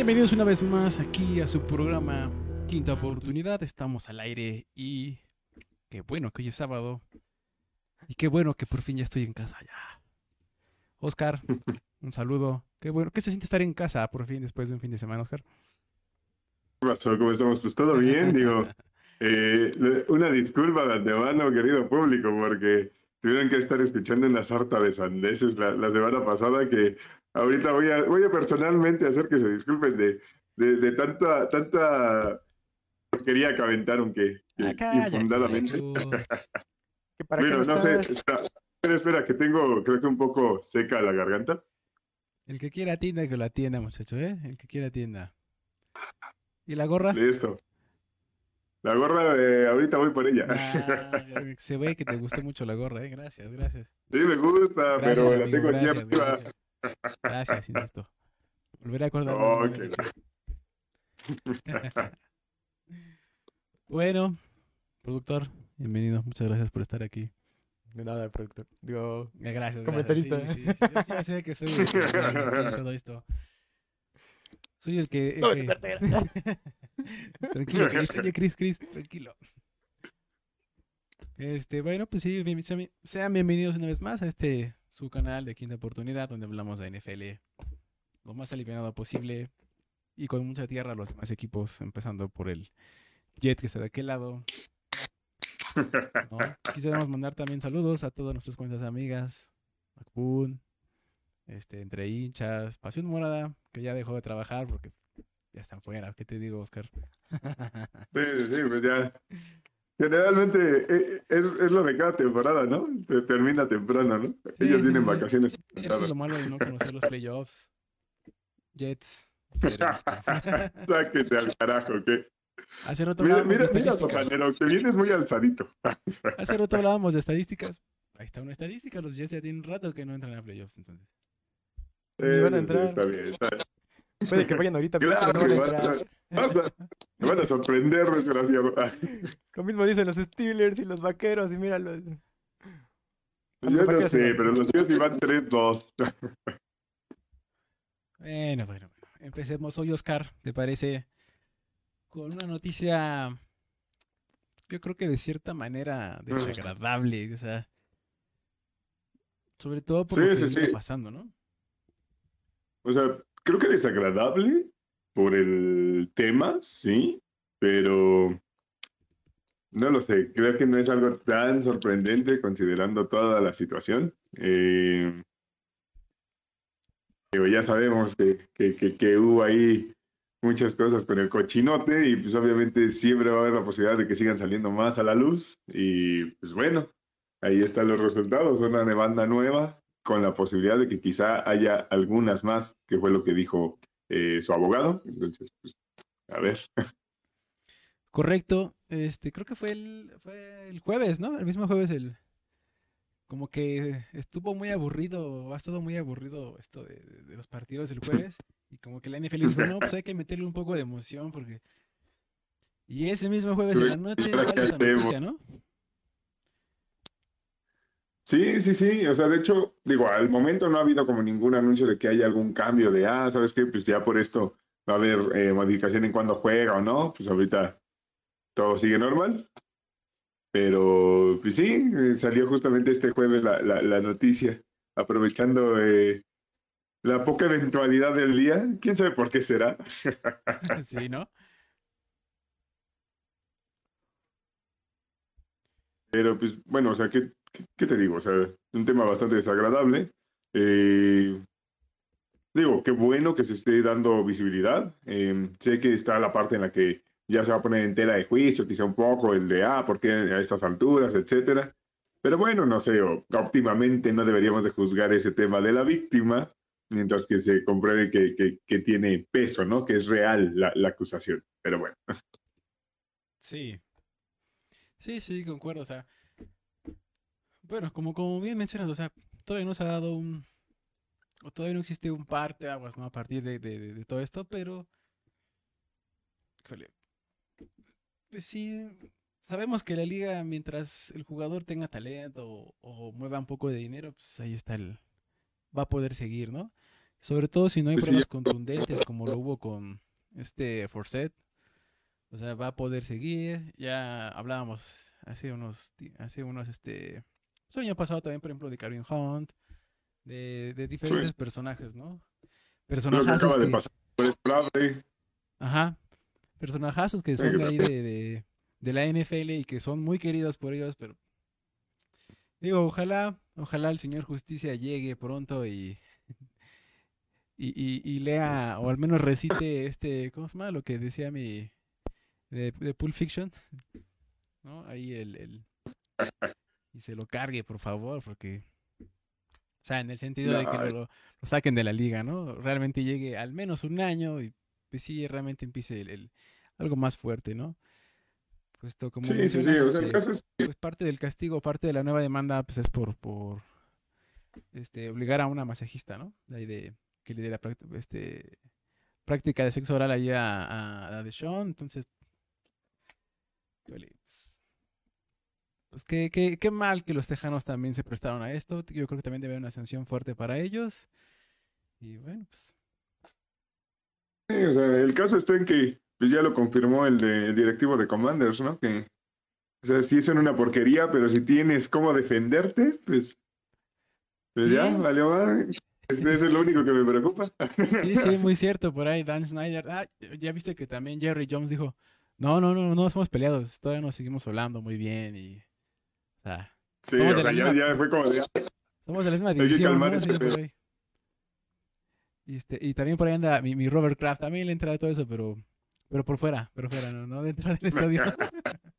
Bienvenidos una vez más aquí a su programa Quinta Oportunidad. Estamos al aire y qué bueno que hoy es sábado. Y qué bueno que por fin ya estoy en casa ya. Oscar, un saludo. Qué bueno. ¿Qué se siente estar en casa por fin después de un fin de semana, Oscar? ¿Qué pasó? ¿Cómo estamos? Pues todo bien, digo. Eh, una disculpa de antemano, querido público, porque tuvieron que estar escuchando una sarta de sandeces la, la semana pasada que ahorita voy a, voy a personalmente hacer que se disculpen de, de, de tanta, tanta porquería que aventaron que, que Ah, cállate, infundadamente. tú. ¿Que ¿Para qué Bueno, no sé, espera, espera, espera, que tengo, creo que un poco seca la garganta. El que quiera tienda, que la tienda, muchacho, ¿eh? El que quiera tienda. ¿Y la gorra? Listo. La gorra de ahorita voy por ella. Ah, se ve que te gustó mucho la gorra, ¿eh? Gracias, gracias. Sí, me gusta, Gracias, pero la tengo aquí arriba. Gracias. Insisto. Volveré a ti. bueno, productor, bienvenido. Muchas gracias por estar aquí. De nada, productor. Digo, Eh, Gracias. Comentarista. gracias. Sí, sí, sí, Yo ya sé que soy el que todo esto. Soy el que. el tranquilo, Chris, oye, Chris, Chris, tranquilo. Este, bueno, pues sí, bien- sean bienvenidos una vez más a este su canal de Quinta Oportunidad, donde hablamos de NFL lo más aliviado posible y con mucha tierra a los demás equipos, empezando por el Jet que está de aquel lado. ¿no? Quisiéramos mandar también saludos a todas nuestras cuentas amigas, Macboon, este, entre hinchas, Pasión Morada, que ya dejó de trabajar porque ya están fuera. ¿Qué te digo, Oscar? Sí, sí, pues ya. Generalmente eh, es, es lo de cada temporada, ¿no? Te- Termina temprano, ¿no? Sí, Ellos sí, tienen sí. vacaciones. Eso es lo malo de no conocer los playoffs. Jets. Sáquete al carajo, ¿qué? Hace rato Mira, hablábamos de mira, mira, sotanero, que vienes muy alzadito. Hace rato hablábamos de estadísticas. Ahí está una estadística. Los Jets ya tienen rato que no entran a playoffs, entonces. Ni van a Eh, entrar. Está bien, está bien. Puede que vayan ahorita, pero Claro no van a van a- entrar. Vas a- Me van a sorprender, desgraciado. Lo mismo dicen los Steelers y los vaqueros, y míralos. Yo no ¿Para qué sé, pero los tíos iban 3-2. Bueno, bueno, bueno. Empecemos hoy, Oscar, ¿te parece? Con una noticia, yo creo que de cierta manera desagradable, o sea, sobre todo por Sí, lo que sí, está sí. pasando, ¿no? O sea, creo que desagradable por el tema, sí, pero no lo sé, creo que no es algo tan sorprendente considerando toda la situación. Eh, digo, ya sabemos que, que, que- que hubo ahí muchas cosas con el cochinote y pues obviamente siempre va a haber la posibilidad de que sigan saliendo más a la luz y pues bueno, ahí están los resultados, una demanda nueva con la posibilidad de que quizá haya algunas más, que fue lo que dijo eh, su abogado. Entonces, pues, a ver. Correcto, este, creo que fue el, fue el jueves, ¿no? El mismo jueves, el, como que estuvo muy aburrido, ha estado muy aburrido esto de, de- de los partidos del jueves, y como que la NFL dijo, no, pues hay que meterle un poco de emoción, porque... Y ese mismo jueves en la noche ¿Para sale esa noticia, ¿no? Sí, sí, sí. O sea, de hecho, digo, al momento no ha habido como ningún anuncio de que haya algún cambio de, ah, ¿sabes qué? Pues ya por esto va a haber eh, modificación en cuando juega o no. Pues ahorita todo sigue normal. Pero, pues sí, eh, salió justamente este jueves la, la, la noticia, aprovechando eh, la poca eventualidad del día. ¿Quién sabe por qué será? Sí, ¿no? Pero pues bueno, o sea, ¿qué, qué, qué te digo? O sea, un tema bastante desagradable. Eh, digo, qué bueno que se esté dando visibilidad. Eh, sé que está la parte en la que ya se va a poner en tela de juicio, quizá un poco el de, ah, ¿por qué a estas alturas, etcétera? Pero bueno, no sé, óptimamente no deberíamos de juzgar ese tema de la víctima, mientras que se compruebe que, que, que tiene peso, ¿no? Que es real la, la acusación. Pero bueno. Sí. Sí, sí, concuerdo. O sea, bueno, como, como bien mencionas, o sea, todavía no se ha dado un. O todavía no existe un parte aguas, ¿no? A partir de, de- de- de todo esto, pero. Híjole. Pues sí, sabemos que la liga, mientras el jugador tenga talento o, o mueva un poco de dinero, pues ahí está el. Va a poder seguir, ¿no? Sobre todo si no hay Pues pruebas contundentes como lo hubo con este Forset. O sea, va a poder seguir. Ya hablábamos hace unos, hace unos, este, pues el año pasado también, por ejemplo, de Karim Hunt, de, de diferentes personajes, ¿no? Que acaba de pasar el ajá, personajazos que son de ahí de, de, de la NFL y que son muy queridos por ellos, pero digo, ojalá, ojalá el señor Justicia llegue pronto y, y, y, y lea, o al menos recite este, ¿cómo se llama? Lo que decía mi, de, de Pulp Fiction, ¿no? Ahí el, el, y se lo cargue, por favor, porque, o sea, en el sentido de que lo, No, lo- lo saquen de la liga, ¿no? Realmente llegue al menos un año y pues sí, realmente empiece el, el- algo más fuerte, ¿no? Puesto como Sí, sí, sí. O sea, este, caso es pues parte del castigo, parte de la nueva demanda, pues es por, por este, obligar a una masajista, ¿no? De que le dé la este, práctica de sexo oral ahí a, a, a Deshaun, entonces, pues, qué, qué, qué mal que los tejanos también se prestaron a esto, yo creo que también debe haber una sanción fuerte para ellos, y bueno, pues, Sí, o sea, el caso está en que pues ya lo confirmó el, de, el directivo de Commanders, ¿no? Que, o sea, sí son una porquería, pero si tienes cómo defenderte, pues, pues ya, valió madre. Es, es lo único que me preocupa. sí, sí, muy cierto, por ahí Dan Snyder, ah, ya viste que también Jerry Jones dijo, no, no, no, no nos hemos peleados, todavía nos seguimos hablando muy bien y, o sea, Sí, Somos o sea, ya, misma- ya fue como de, Somos de la misma que división, calmar ¿no? Sí, por pedo. ahí. Y, este, y también por ahí anda mi, mi Robert Kraft, también le entra de todo eso, pero, pero por fuera, pero fuera, no, no dentro del estadio.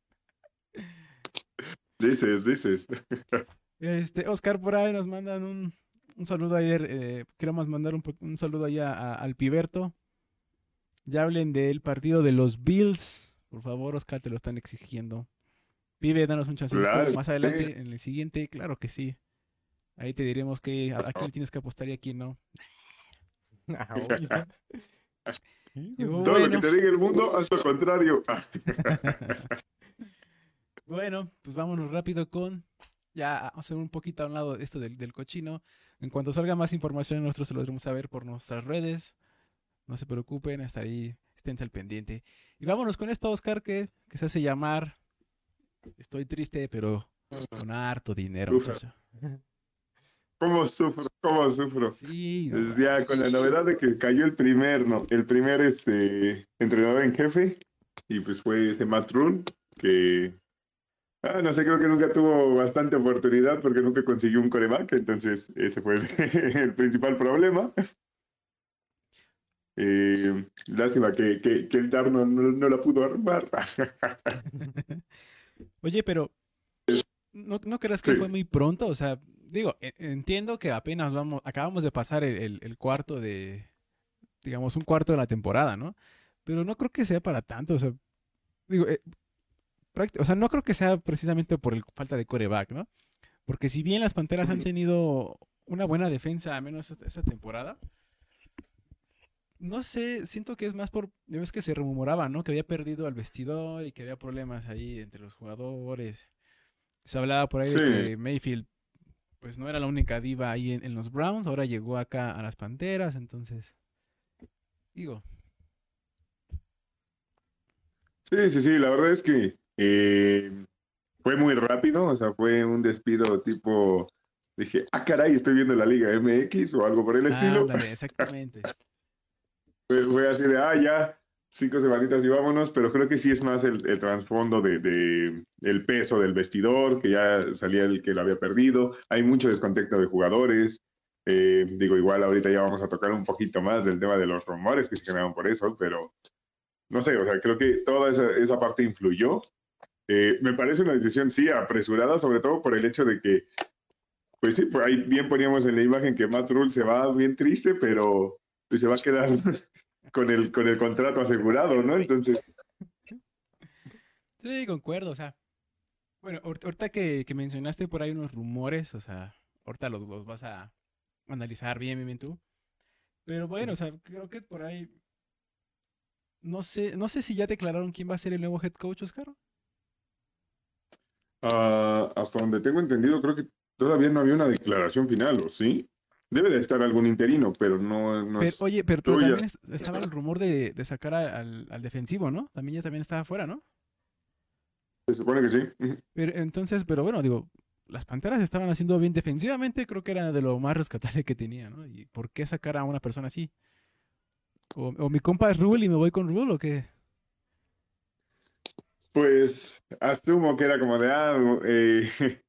dices, dices. Este, Oscar por ahí nos mandan un, un saludo ayer, eh, queremos mandar un, un saludo allá a- al Piberto. Ya hablen del partido de los Bills. Por favor, Oscar, te lo están exigiendo. Pibe, danos un chancecito Claro, más sí. adelante, en el siguiente, claro que sí. Ahí te diremos que a, a quién tienes que apostar y a quién no. Ah, Todo lo que te diga el mundo, haz lo contrario. Bueno, pues vámonos rápido con. Ya vamos a hacer un poquito a un lado esto del, del cochino. En cuanto salga más información, nosotros se lo haremos saber por nuestras redes. No se preocupen, hasta ahí esténse al pendiente. Y vámonos con esto, Oscar, que, que se hace llamar. Estoy triste, pero con harto dinero, muchacho. ¿Cómo sufro? ¿Cómo sufro? Sí, no Pues ya con la novedad de que cayó el primer, no, el primer este entrenador en jefe, y pues fue este Matt Rule, que ah, no sé, creo que nunca tuvo bastante oportunidad porque nunca consiguió un coreback, entonces ese fue el, el principal problema. Eh, lástima que, que, que el Darno no, no la pudo armar. Oye, pero ¿no, no creas que Sí. fue muy pronto? O sea, digo, e- entiendo que apenas vamos, acabamos de pasar el, el- el cuarto de, digamos, un cuarto de la temporada, ¿no? Pero no creo que sea para tanto, o sea, digo, eh, o sea, no creo que sea precisamente por el falta de coreback, ¿no? Porque si bien las Panteras han tenido una buena defensa, al menos esta, esta temporada, no sé, siento que es más por, ves que se rumoraba, ¿no? Que había perdido al vestidor y que había problemas ahí entre los jugadores. Se hablaba por ahí de que Mayfield, pues no era la única diva ahí en, en los Browns, ahora llegó acá a las Panteras, entonces, digo, Sí, sí, sí, la verdad es que eh, fue muy rápido, o sea, fue un despido tipo, dije, ah, caray, estoy viendo la Liga MX o algo por el estilo. ándale, exactamente. Fue, así de, ah, ya, cinco semanitas y vámonos, pero creo que sí es más el, el trasfondo de, de el peso del vestidor, que ya salía el que lo había perdido, hay mucho descontexto de jugadores. Eh, digo, igual ahorita ya vamos a tocar un poquito más del tema de los rumores que se generaron por eso, pero no sé, o sea, creo que toda esa, esa parte influyó. Eh, me parece una decisión, sí, apresurada, sobre todo por el hecho de que, pues sí, por ahí bien poníamos en la imagen que Matt Rule se va bien triste, pero pues, se va a quedar con el, con el contrato asegurado, ¿no? Entonces, Sí, concuerdo, o sea, bueno, ahor- ahorita que, que mencionaste por ahí unos rumores, o sea, ahorita los, los vas a analizar bien, bien, bien tú. Pero bueno, o sea, creo que por ahí, no sé, no sé si ya declararon quién va a ser el nuevo head coach, Oscar. ah, hasta donde tengo entendido, creo que todavía no había una declaración final, ¿o sí? Debe de estar algún interino, pero no, no Pero, es- oye, pero, pero también es- estaba el rumor de, de sacar al, al defensivo, ¿no? También ya también estaba afuera, ¿no? se supone que sí. Pero entonces, pero bueno, digo, las Panteras estaban haciendo bien defensivamente, creo que era de lo más rescatable que tenía, ¿no? ¿Y por qué sacar a una persona así? O, o mi compa es Rule y me voy con Rule o qué? Pues asumo que era como de, ah, eh,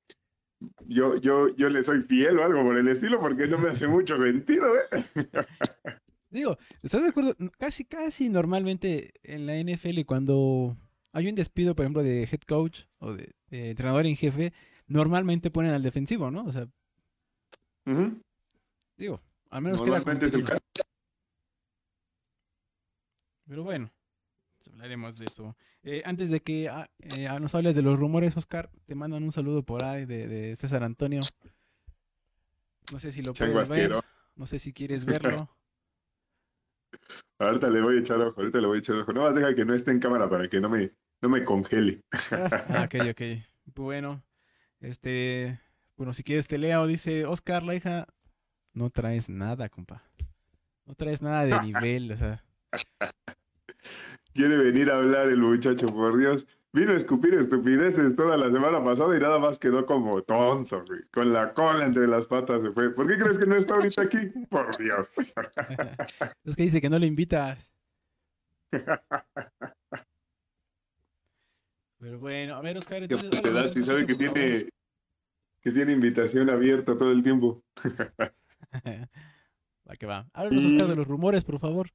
yo, yo, yo le soy fiel o algo por el estilo, porque no me hace mucho sentido, ¿eh? Digo, ¿estás de acuerdo? Casi, casi normalmente en la NFL cuando hay un despido, por ejemplo, de head coach o de, de entrenador en jefe, normalmente ponen al defensivo, ¿no? O sea, digo, al menos queda Normalmente es el caso. Pero bueno, hablaremos de eso. Eh, antes de que ah, eh, nos hables de los rumores, Oscar, te mandan un saludo por ahí de, de César Antonio. No sé si lo Chango puedes ver, asqueroso. no sé si quieres verlo. Ahorita le voy a echar ojo, ahorita le voy a echar ojo. No más deja que no esté en cámara para que no me, no me congele. Ah, ok, ok. Bueno, este, bueno, si quieres te leo, dice Oscar, la hija, no traes nada, compa. No traes nada de nivel, o sea. Quiere venir a hablar el muchacho, por Dios. Vino a escupir estupideces toda la semana pasada y nada más quedó como tonto, güey. Con la cola entre las patas se fue. ¿Por qué crees que no está ahorita aquí? Por Dios. Es que dice que no le invitas. Pero bueno, a ver, Oscar, Qué entonces. háblanos si sabe que tiene, que tiene invitación abierta todo el tiempo. Va que va. Háblanos, Oscar, de los rumores, por favor.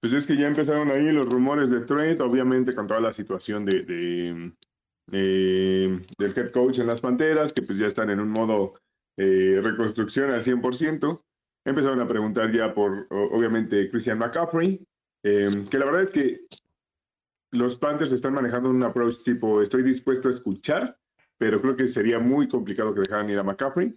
Pues es que ya empezaron ahí los rumores de trade, obviamente con toda la situación de, de, del head coach en las Panteras, que pues ya están en un modo eh, reconstrucción al 100%. Empezaron a preguntar ya por, obviamente, Christian McCaffrey, eh, que la verdad es que los Panthers están manejando un approach tipo, estoy dispuesto a escuchar, pero creo que sería muy complicado que dejaran ir a McCaffrey.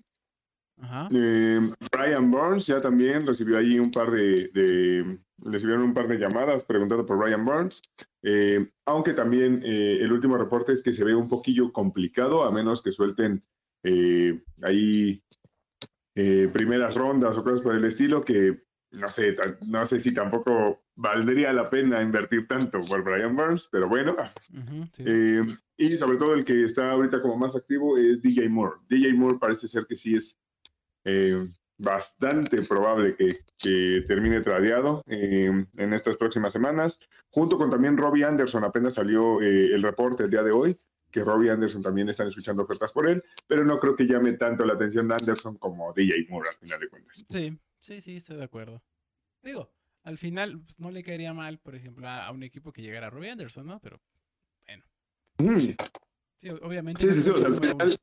Ajá. Eh, Brian Burns ya también recibió allí un par de, de- recibieron un par de llamadas preguntando por Brian Burns, Eh, aunque también eh, el último reporte es que se ve un poquillo complicado, a menos que suelten eh, ahí eh, primeras rondas o cosas por el estilo, que no sé, no sé si tampoco valdría la pena invertir tanto por Brian Burns, pero bueno. Sí. Eh, y sobre todo el que está ahorita como más activo es DJ Moore. DJ Moore parece ser que sí es bastante probable que, que termine tradeado eh, en estas próximas semanas, junto con también Robbie Anderson. Apenas salió eh, el reporte el día de hoy que Robbie Anderson también están escuchando ofertas por él, pero no creo que llame tanto la atención de Anderson como DJ Moore al final de cuentas. Sí, sí, sí, estoy de acuerdo. Digo, al final pues, no le caería mal, por ejemplo, a, a un equipo que llegara a Robbie Anderson, ¿no? Pero Mm, sí, obviamente. Sí, sí, sí, o sea, al final,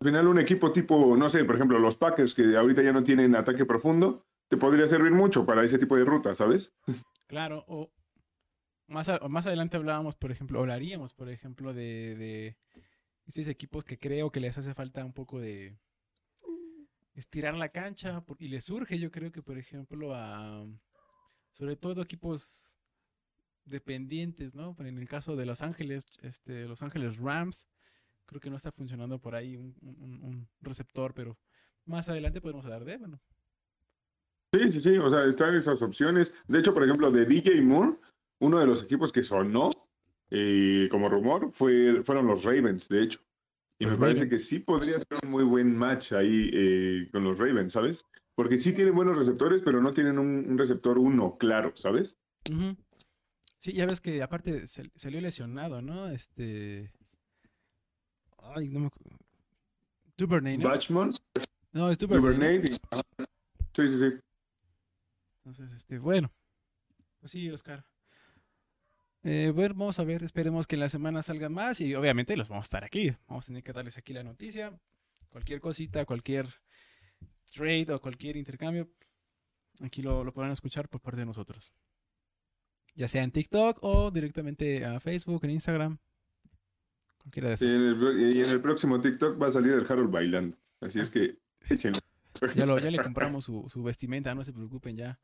al final un equipo tipo, no sé, por ejemplo, los Packers que ahorita ya no tienen ataque profundo, te podría servir mucho para ese tipo de rutas, ¿sabes? Claro, o más, más adelante hablábamos, por ejemplo, hablaríamos, por ejemplo, de, de esos equipos que creo que les hace falta un poco de estirar la cancha y les surge, yo creo que, por ejemplo, a sobre todo equipos dependientes, ¿no? En el caso de Los Ángeles, este, Los Ángeles Rams, creo que no está funcionando por ahí un, un- un receptor, pero más adelante podemos hablar de, bueno, Sí, sí, sí, o sea, están esas opciones. De hecho, por ejemplo, de DJ Moore, uno de los equipos que sonó eh, como rumor fue, fueron los Ravens, de hecho. Y Los me parece que sí podría ser un muy buen match ahí eh, con los Ravens, ¿sabes? Porque sí tienen buenos receptores, pero no tienen un, un receptor uno claro, ¿sabes? Sí, ya ves que aparte sal- salió lesionado, ¿no? Este. Ay, no me acu- Duvernay, ¿no? Batchman, No, es Duvernay. Duvernay. y-. Sí, sí, sí. Entonces, este, bueno. Pues sí, Oscar. Eh, bueno, vamos a ver, esperemos que en la semana salgan más y obviamente los vamos a estar aquí. Vamos a tener que darles aquí la noticia. Cualquier cosita, cualquier trade o cualquier intercambio, aquí lo, lo podrán escuchar por parte de nosotros. Ya sea en TikTok o directamente a Facebook, en Instagram. Cualquiera de Sí, esos. en el pro- y en el próximo TikTok va a salir el Harold bailando. Así es que échenle. Ya, lo, ya le compramos su, su vestimenta, no se preocupen ya.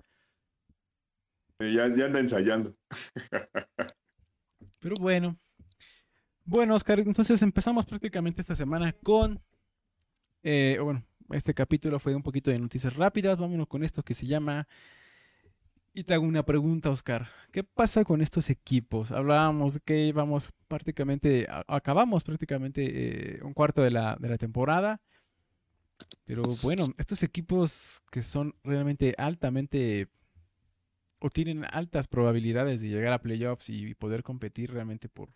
Ya, ya anda ensayando. Pero bueno. Bueno, Oscar, entonces empezamos prácticamente esta semana con eh, bueno, este capítulo fue un poquito de noticias rápidas. Vámonos con esto que se llama. Y te hago una pregunta, Oscar. ¿Qué pasa con estos equipos? Hablábamos que íbamos prácticamente, acabamos prácticamente eh, un cuarto de la, de la temporada. Pero bueno, estos equipos que son realmente altamente o tienen altas probabilidades de llegar a playoffs y poder competir realmente por,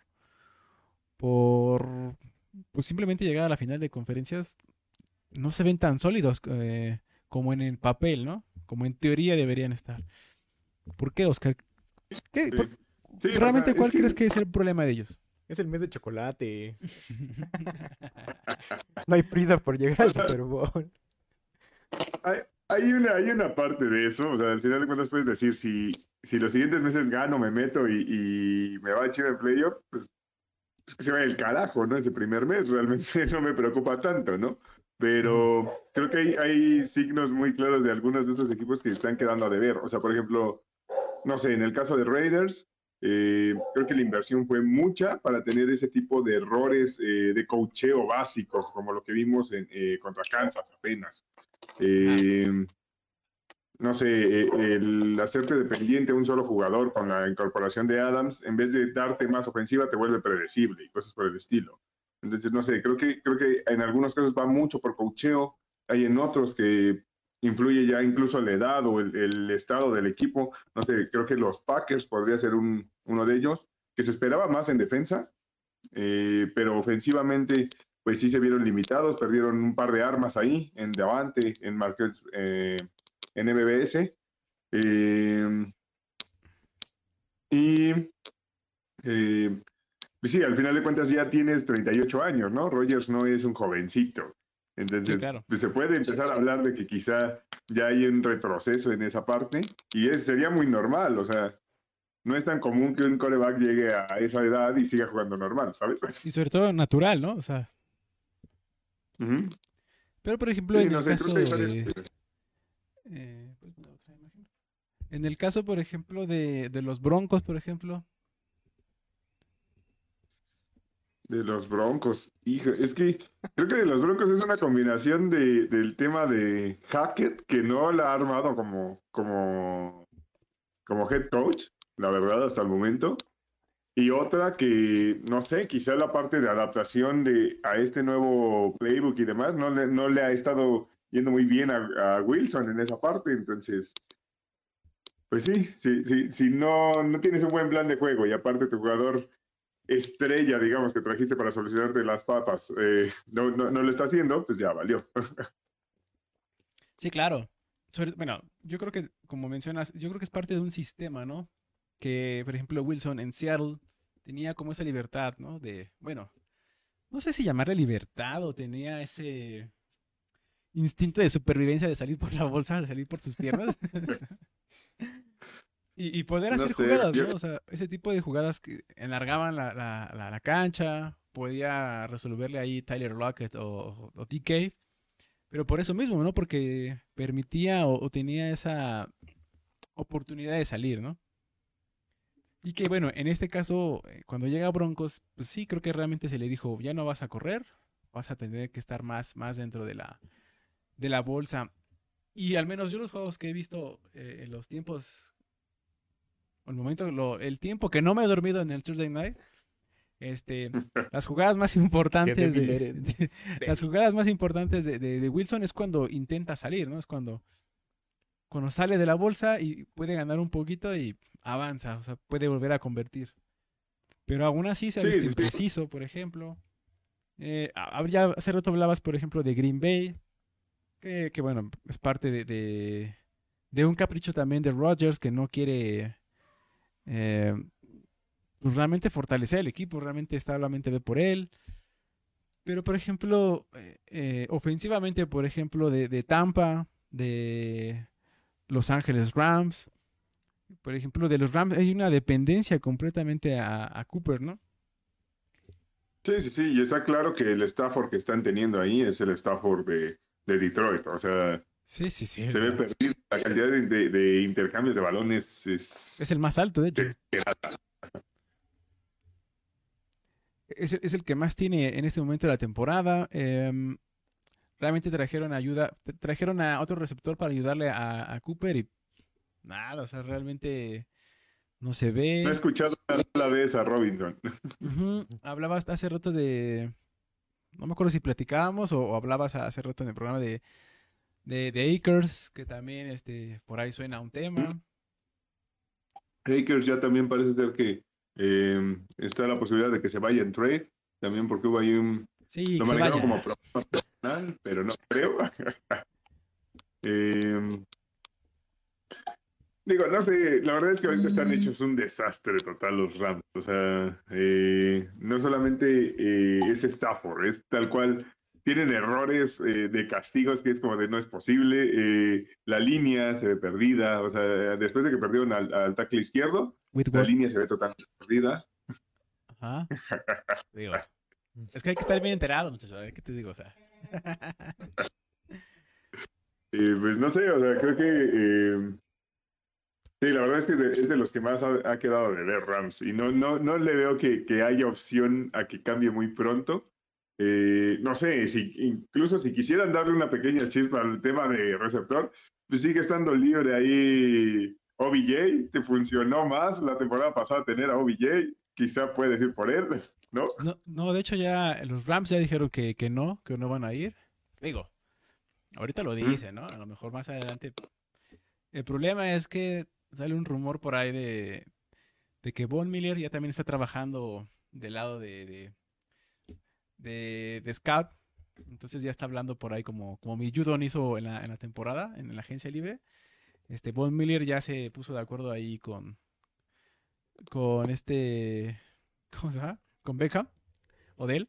por pues simplemente llegar a la final de conferencias, no se ven tan sólidos eh, como en el papel, ¿no? Como en teoría deberían estar. ¿Por qué, Oscar? ¿Qué- Sí. por- Sí, o sea, ¿Realmente es cuál que- crees que es el problema de ellos? Es el mes de chocolate. No hay prisa por llegar al Super Bowl. Hay, hay una, hay una parte de eso, o sea, al final de cuentas puedes decir, si, si los siguientes meses gano, me meto y, y me va a echar en playoff, pues, pues que se vaya el carajo, ¿no? Ese primer mes realmente no me preocupa tanto, ¿no? Pero creo que hay, hay signos muy claros de algunos de estos equipos que están quedando a deber. O sea, por ejemplo, no sé, en el caso de Raiders, eh, creo que la inversión fue mucha para tener ese tipo de errores eh, de cocheo básicos, como lo que vimos en, eh, contra Kansas apenas. No sé, el hacerte dependiente a un solo jugador con la incorporación de Adams, en vez de darte más ofensiva, te vuelve predecible y cosas por el estilo. Entonces, no sé, creo que, creo que en algunos casos va mucho por cocheo, hay en otros que influye ya incluso la edad o el, estado del equipo. No sé, creo que los Packers podría ser un, uno de ellos, que se esperaba más en defensa, eh, pero ofensivamente pues sí se vieron limitados, perdieron un par de armas ahí, en Davante, en Marquez, eh, en MBS. Eh, y pues sí, al final de cuentas ya tienes 38 años, ¿no? Rogers no es un jovencito. Entonces, Sí, claro. pues, se puede empezar a hablar de que quizá ya hay un retroceso en esa parte, y eso sería muy normal, o sea, no es tan común que un coreback llegue a esa edad y siga jugando normal, ¿sabes? Y sobre todo natural, ¿no? O sea, pero por ejemplo, Sí, en no el sé, caso de... eh, pues, imagen. En el caso, por ejemplo, de, de los Broncos, por ejemplo, De los Broncos, hijo, es que creo que de los Broncos es una combinación de, del tema de Hackett, que no la ha armado como, como, como head coach, la verdad, hasta el momento. Y otra que, no sé, quizá la parte de adaptación de, a este nuevo playbook y demás, no le, no le ha estado yendo muy bien a, a Wilson en esa parte. Entonces, pues sí, sí, sí, si no, no tienes un buen plan de juego y aparte tu jugador estrella, digamos, que trajiste para solucionarte las papas, eh, no, no, no lo está haciendo, pues ya valió. Sí, claro. Sobre- bueno, yo creo que, como mencionas, yo creo que es parte de un sistema, ¿no? Que, por ejemplo, Wilson en Seattle tenía como esa libertad, ¿no? De, bueno, no sé si llamarle libertad o tenía ese instinto de supervivencia de salir por la bolsa, de salir por sus piernas. y, y poder No hacer sé, jugadas, yo- ¿no? O sea, ese tipo de jugadas que enlargaban la, la- la- la cancha, podía resolverle ahí Tyler Lockett o, o DK. Pero por eso mismo, ¿no? Porque permitía o, o tenía esa oportunidad de salir, ¿no? Y que bueno, en este caso, eh, cuando llega a Broncos, pues sí, creo que realmente se le dijo, ya no vas a correr, vas a tener que estar más, más dentro de la, de la bolsa. Y al menos yo los juegos que he visto eh, en los tiempos, el momento, lo- el tiempo que no me he dormido en el Thursday Night, este, las jugadas más importantes de, las jugadas más importantes de, de- de Wilson es cuando intenta salir, ¿no? Es cuando, cuando sale de la bolsa y puede ganar un poquito y avanza, o sea, puede volver a convertir. Pero aún así se ha Sí, visto sí, sí. impreciso, por ejemplo. Eh, habría- hace rato hablabas, por ejemplo, de Green Bay, que, que, bueno, es parte de, de, de un capricho también de Rodgers que no quiere eh, pues, realmente fortalecer el equipo, realmente está solamente ve por él. Pero, por ejemplo, eh, eh, ofensivamente, por ejemplo, de, Tampa, de Los Ángeles Rams, por ejemplo, de los Rams hay una dependencia completamente a, Cooper, ¿no? Sí, sí, sí, y está claro que el Stafford que están teniendo ahí es el Stafford de Detroit, o sea, Sí, sí, sí. se ve perdido, la cantidad de, de- de intercambios de balones es... Es el más alto, de hecho. Es, es el que más tiene en este momento de la temporada. Em, realmente trajeron ayuda, tra- trajeron a otro receptor para ayudarle a, a Cooper y nada, o sea, realmente no se ve. No he escuchado una sola vez a Robinson. Hablabas hace rato de. No me acuerdo si platicábamos o, o hablabas hace rato en el programa de, de, de Akers, que también este, por ahí suena un tema. Akers ya también parece ser que eh, está la posibilidad de que se vaya en trade, también porque hubo ahí un... Sí, Lo manejaron como problema personal, pero no creo. Eh, digo, no sé, la verdad es que ahorita están Mm. hechos un desastre total los Rams. O sea, eh, no solamente eh, es Stafford, es tal cual. Tienen errores eh, de castigos que es como de no es posible. eh, la línea se ve perdida. O sea, después de que perdieron al, al tackle izquierdo, la línea se ve totalmente perdida. Ajá. Digo, es que hay que estar bien enterado, muchachos. ¿Qué te digo? O sea, Eh, pues no sé, o sea, creo que eh, sí, la verdad es que es de los que más ha, ha quedado de ver Rams y no, no, no le veo que, que haya opción a que cambie muy pronto. Eh, no sé, si incluso si quisieran darle una pequeña chispa al tema de receptor, pues sigue estando libre ahí OBJ, te funcionó más la temporada pasada tener a OBJ, quizá puedes ir por él, ¿no? no, no, de hecho ya los Rams ya dijeron que, que no, que no van a ir. Digo, ahorita lo dicen, ¿no? A lo mejor más adelante. El problema es que sale un rumor por ahí de, de que Von Miller ya también está trabajando del lado de, de, de, de Scout. Entonces ya está hablando por ahí como, como mi Judon hizo en la, en la temporada, en la agencia libre. Este Von Miller ya se puso de acuerdo ahí con, con este, ¿cómo se llama? Con Beckham, Odell,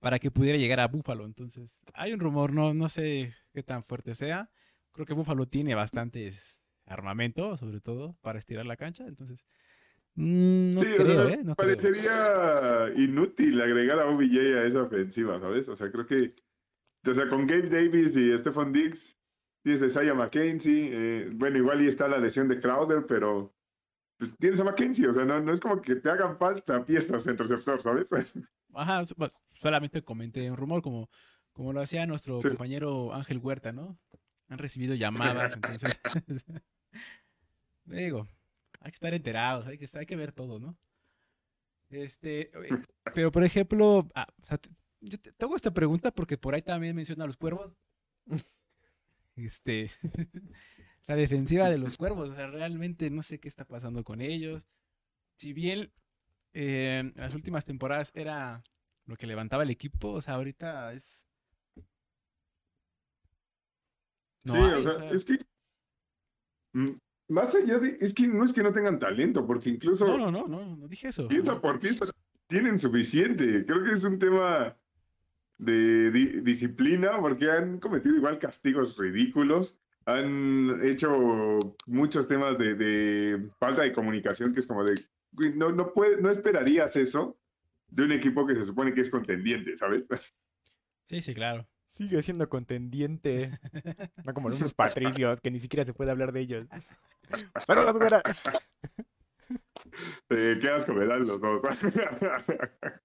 para que pudiera llegar a Buffalo. Entonces, hay un rumor, no, no sé qué tan fuerte sea. Creo que Buffalo tiene bastantes armamento, sobre todo, para estirar la cancha. Entonces, no Sí, o sea, ¿eh? No creo. parecería inútil agregar a OBJ a esa ofensiva, ¿sabes? O sea, creo que, o sea, con Gabe Davis y Stephon Diggs, tienes a Isaiah McKenzie, eh, bueno, igual y está la lesión de Crowder, pero pues, tienes a McKenzie, o sea, no, no es como que te hagan falta piezas en receptor, ¿sabes? Ajá, pues, solamente comenté un rumor como, como lo hacía nuestro Sí. compañero Ángel Huerta, ¿no? Han recibido llamadas, entonces digo, hay que estar enterados, hay que, hay que ver todo, ¿no? Este, pero por ejemplo, ah, o sea, te- yo te, te hago esta pregunta porque por ahí también menciona a los cuervos. Este, la defensiva de los cuervos, o sea, realmente no sé qué está pasando con ellos. Si bien eh, en las últimas temporadas era lo que levantaba el equipo, o sea, ahorita es... No sí, hay, o o sea, sea, es que, mm, más allá de, es que no es que no tengan talento, porque incluso... no, no, no, no, no dije eso. pieza por pieza tienen suficiente. Creo que es un tema de di- disciplina porque han cometido igual castigos ridículos. Han hecho muchos temas de, de falta de comunicación que es como de, "Güey, no, no, puede, no esperarías eso de un equipo que se supone que es contendiente, ¿sabes? Sí, sí, claro. Sigue siendo contendiente. No como unos patricios que ni siquiera se puede hablar de ellos. Pero las güeras. Te quedas con medal los dos.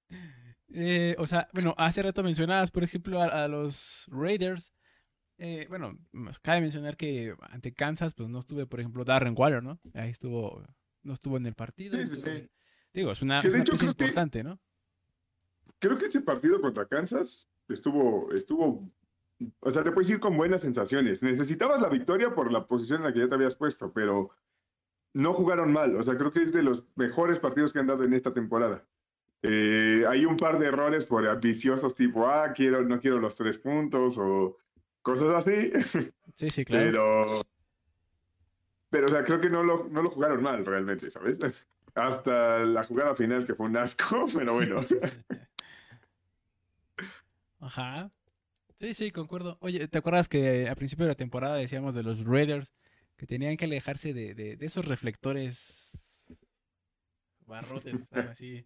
Eh, o sea, bueno, hace rato mencionabas, por ejemplo, a, a los Raiders. Eh, bueno, cabe mencionar que ante Kansas, pues no estuve, por ejemplo, Darren Waller, ¿no? Ahí estuvo, no estuvo en el partido. Sí, sí, entonces, sí. Digo, es una, es de una hecho pieza creo que- importante, ¿no? Creo que ese partido contra Kansas estuvo, estuvo, o sea, te puedes ir con buenas sensaciones. Necesitabas la victoria por la posición en la que ya te habías puesto, pero no jugaron mal. O sea, creo que es de los mejores partidos que han dado en esta temporada. Eh, hay un par de errores por ambiciosos tipo, ah, quiero, no quiero los tres puntos o cosas así, Sí, sí, claro. pero, pero, o sea, creo que no lo, no lo jugaron mal realmente, ¿sabes? Hasta la jugada final que fue un asco, pero bueno. Ajá. Sí, sí, concuerdo. Oye, ¿te acuerdas que a principio de la temporada decíamos de los Raiders que tenían que alejarse de, de- de esos reflectores barrotes que están así?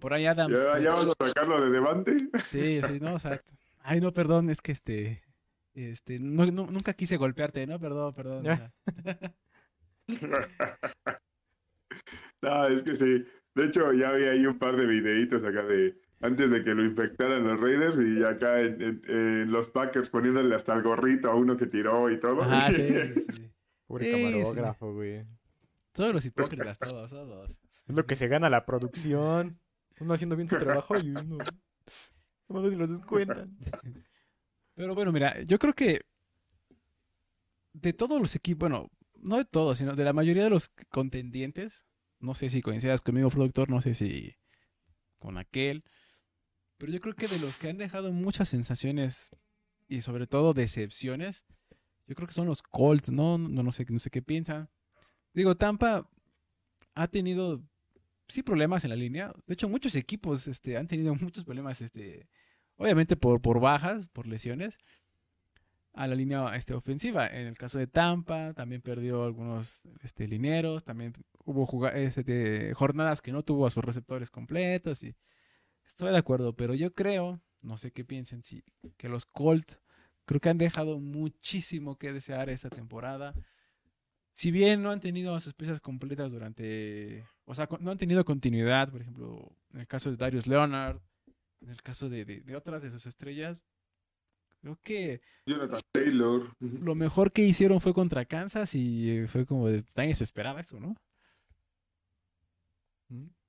Por ahí Adams. Ya, ya vamos a sacarlo de Devante. Sí, sí, no, o sea, ay, no, perdón, es que este, este, no, no- nunca quise golpearte, ¿no? Perdón, perdón. no, es que sí. De hecho, ya vi ahí un par de videitos acá de antes de que lo infectaran los Raiders y acá en, en- en los Packers poniéndole hasta el gorrito a uno que tiró y todo. Ajá, sí, sí, sí. Pobre Sí, sí. camarógrafo, güey. Todos los hipócritas, todos, todos. Es lo que se gana la producción. Uno haciendo bien su trabajo y uno. No mames, los descuentan. Pero bueno, mira, yo creo que de todos los equipos, bueno, no de todos, sino de la mayoría de los contendientes, no sé si coincidas conmigo, productor, no sé si con aquel, pero yo creo que de los que han dejado muchas sensaciones y sobre todo decepciones, yo creo que son los Colts, ¿no? No, no sé, no sé qué piensan. Digo, Tampa ha tenido, sí, problemas en la línea. De hecho, muchos equipos este, han tenido muchos problemas, este, obviamente por, por bajas, por lesiones, a la línea este, ofensiva. En el caso de Tampa, también perdió algunos este, linieros, también hubo este, jornadas que no tuvo a sus receptores completos. Y estoy de acuerdo, pero yo creo, no sé qué piensen, si, que los Colts creo que han dejado muchísimo que desear esta temporada. Si bien no han tenido sus piezas completas durante, o sea, no han tenido continuidad, por ejemplo, en el caso de Darius Leonard, en el caso de, de- de otras de sus estrellas, creo que Jonathan Taylor. Lo mejor que hicieron fue contra Kansas y fue como de, nadie se esperaba eso, ¿no?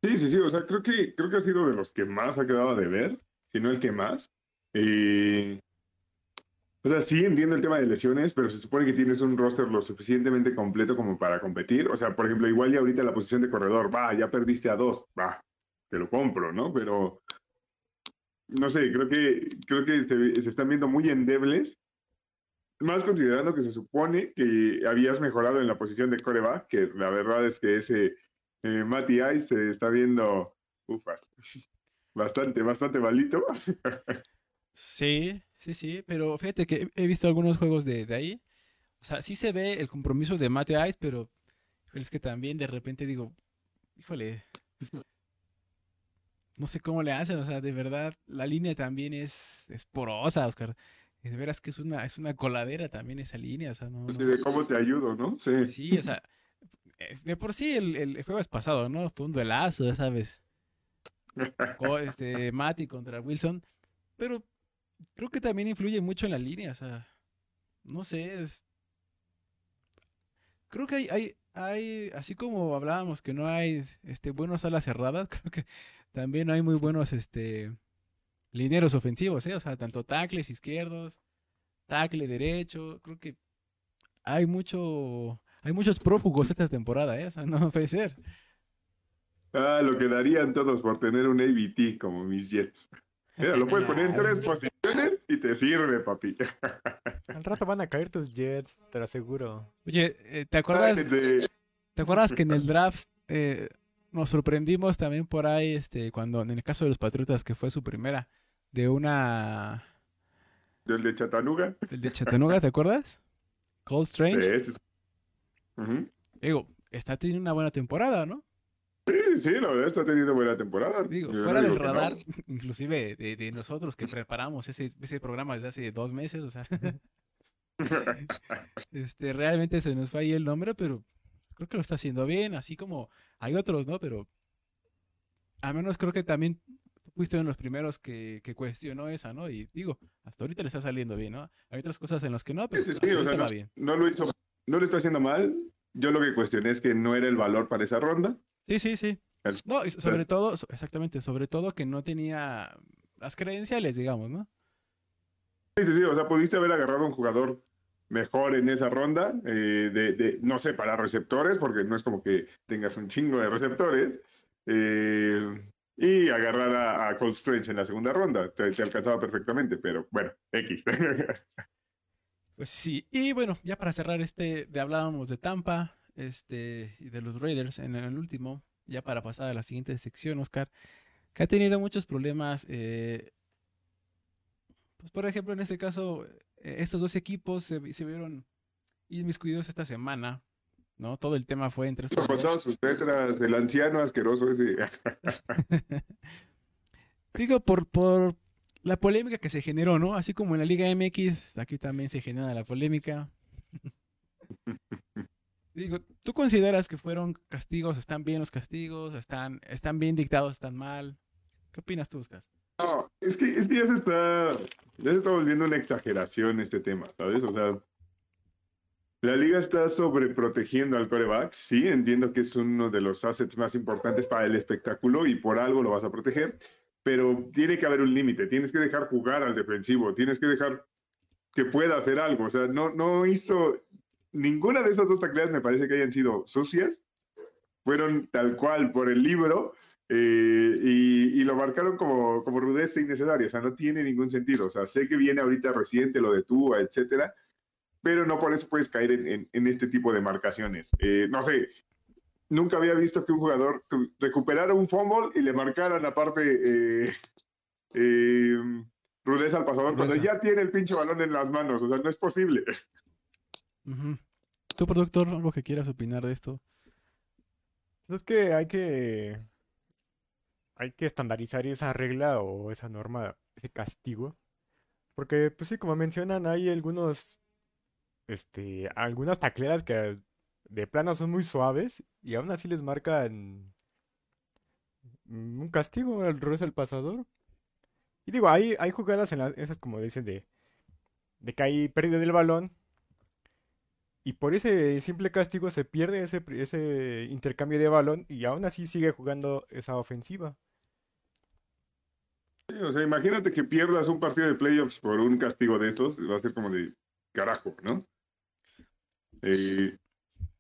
Sí, sí, sí, o sea, creo que, creo que ha sido de los que más ha quedado de ver, si no el que más. O sea, sí entiendo el tema de lesiones, pero se supone que tienes un roster lo suficientemente completo como para competir. O sea, por ejemplo, igual ya ahorita la posición de corredor, va, ya perdiste a dos, va, te lo compro, ¿no? Pero, no sé, creo que, creo que se, se están viendo muy endebles, más considerando que se supone que habías mejorado en la posición de coreback, que la verdad es que ese eh, Matty Ice se está viendo, ufas, bastante, bastante malito. Sí, sí, sí, pero fíjate que he visto algunos juegos de, de ahí. O sea, sí se ve el compromiso de Mate Ice, pero es que también de repente digo, híjole, no sé cómo le hacen, o sea, de verdad, la línea también es, es porosa, Oscar. De veras que es una, es una coladera también esa línea, o sea, no, de cómo te ayudo, ¿no? Sí. Sí, o sea, de por sí el, el juego es pasado, ¿no? Fue un duelazo, ya sabes. Este, Mati contra Wilson. Pero creo que también influye mucho en la línea, o sea, no sé. es- Creo que hay, hay, hay, así como hablábamos que no hay este, buenos alas cerradas, creo que también no hay muy buenos este, linieros ofensivos, ¿eh? O sea, tanto tackles izquierdos, tackle derecho, creo que hay mucho, hay muchos prófugos esta temporada, ¿eh? O sea, no puede ser. Ah, lo que darían todos por tener un ABT como mis Jets. Mira, lo puedes poner en tres posiciones y te sirve, papi. Al rato van a caer tus jets, te lo aseguro. Oye, eh, ¿te acuerdas? ¿Te acuerdas que en el draft eh, nos sorprendimos también por ahí, este, cuando en el caso de los Patriotas, que fue su primera, de una, del de Chattanooga. el de Chattanooga, ¿te acuerdas? Cold Sí, Strange. ese es- Digo, está teniendo una buena temporada, ¿no? Sí, sí, la verdad está teniendo buena temporada. Digo, Yo no fuera del digo que no. radar, inclusive de, de nosotros que preparamos ese, ese programa desde hace dos meses, o sea, este, realmente se nos fue ahí el nombre, pero creo que lo está haciendo bien, así como hay otros, ¿no? Pero al menos creo que también fuiste uno de los primeros que, que cuestionó esa, ¿no? Y digo, hasta ahorita le está saliendo bien, ¿no? Hay otras cosas en las que no, pero Sí, sí, sí, o sea, no, bien. no lo hizo, no lo está haciendo mal. Yo lo que cuestioné es que no era el valor para esa ronda. Sí, sí, sí. El- No, y sobre todo, exactamente, sobre todo que no tenía las credenciales, digamos, ¿no? Sí, sí, sí, o sea, pudiste haber agarrado un jugador mejor en esa ronda, eh, de, de, no sé, para receptores, porque no es como que tengas un chingo de receptores, eh, y agarrar a, a Cold Strange en la segunda ronda, te, te alcanzaba perfectamente, pero bueno, X. Pues sí, y bueno, ya para cerrar este, de hablábamos de Tampa, este, y de los Raiders en el último, ya para pasar a la siguiente sección, Oscar, que ha tenido muchos problemas, eh, pues por ejemplo, en este caso, eh, estos dos equipos se, se vieron inmiscuidos esta semana, ¿no? Todo el tema fue entre estos Con todas sus letras, el anciano asqueroso ese. Digo, por, por la polémica que se generó, ¿no? Así como en la Liga MX, aquí también se genera la polémica. Digo, ¿tú consideras que fueron castigos? ¿Están bien los castigos? ¿Están, están bien dictados? ¿Están mal? ¿Qué opinas tú, Oscar? No, es que, es que ya se está, ya se está volviendo una exageración este tema, ¿sabes? O sea, la liga está sobreprotegiendo al coreback. Sí, entiendo que es uno de los assets más importantes para el espectáculo y por algo lo vas a proteger, pero tiene que haber un límite. Tienes que dejar jugar al defensivo, tienes que dejar que pueda hacer algo. O sea, no, no hizo ninguna de esas dos tacleadas, me parece que hayan sido sucias. Fueron tal cual por el libro eh, y, y, lo marcaron como, como rudeza innecesaria. O sea, no tiene ningún sentido. O sea, sé que viene ahorita reciente lo de Tua, etcétera pero no por eso puedes caer en, en, este tipo de marcaciones. Eh, no sé, nunca había visto que un jugador recuperara un fumble y le marcaran aparte eh, eh, rudeza al pasador cuando ya tiene el pinche balón en las manos. O sea, no es posible. ¿Tu productor, algo que quieras opinar de esto? Es que hay que. Hay que estandarizar esa regla o esa norma, ese castigo. Porque, pues sí, como mencionan, hay algunos este, algunas tacleras que de plano son muy suaves y aún así les marcan un castigo al revés del pasador. Y digo, hay, hay jugadas en las, esas como dicen de, de que hay pérdida del balón y por ese simple castigo se pierde ese, ese intercambio de balón y aún así sigue jugando esa ofensiva. o sea, imagínate que pierdas un partido de playoffs por un castigo de esos, va a ser como de carajo, ¿no? Eh,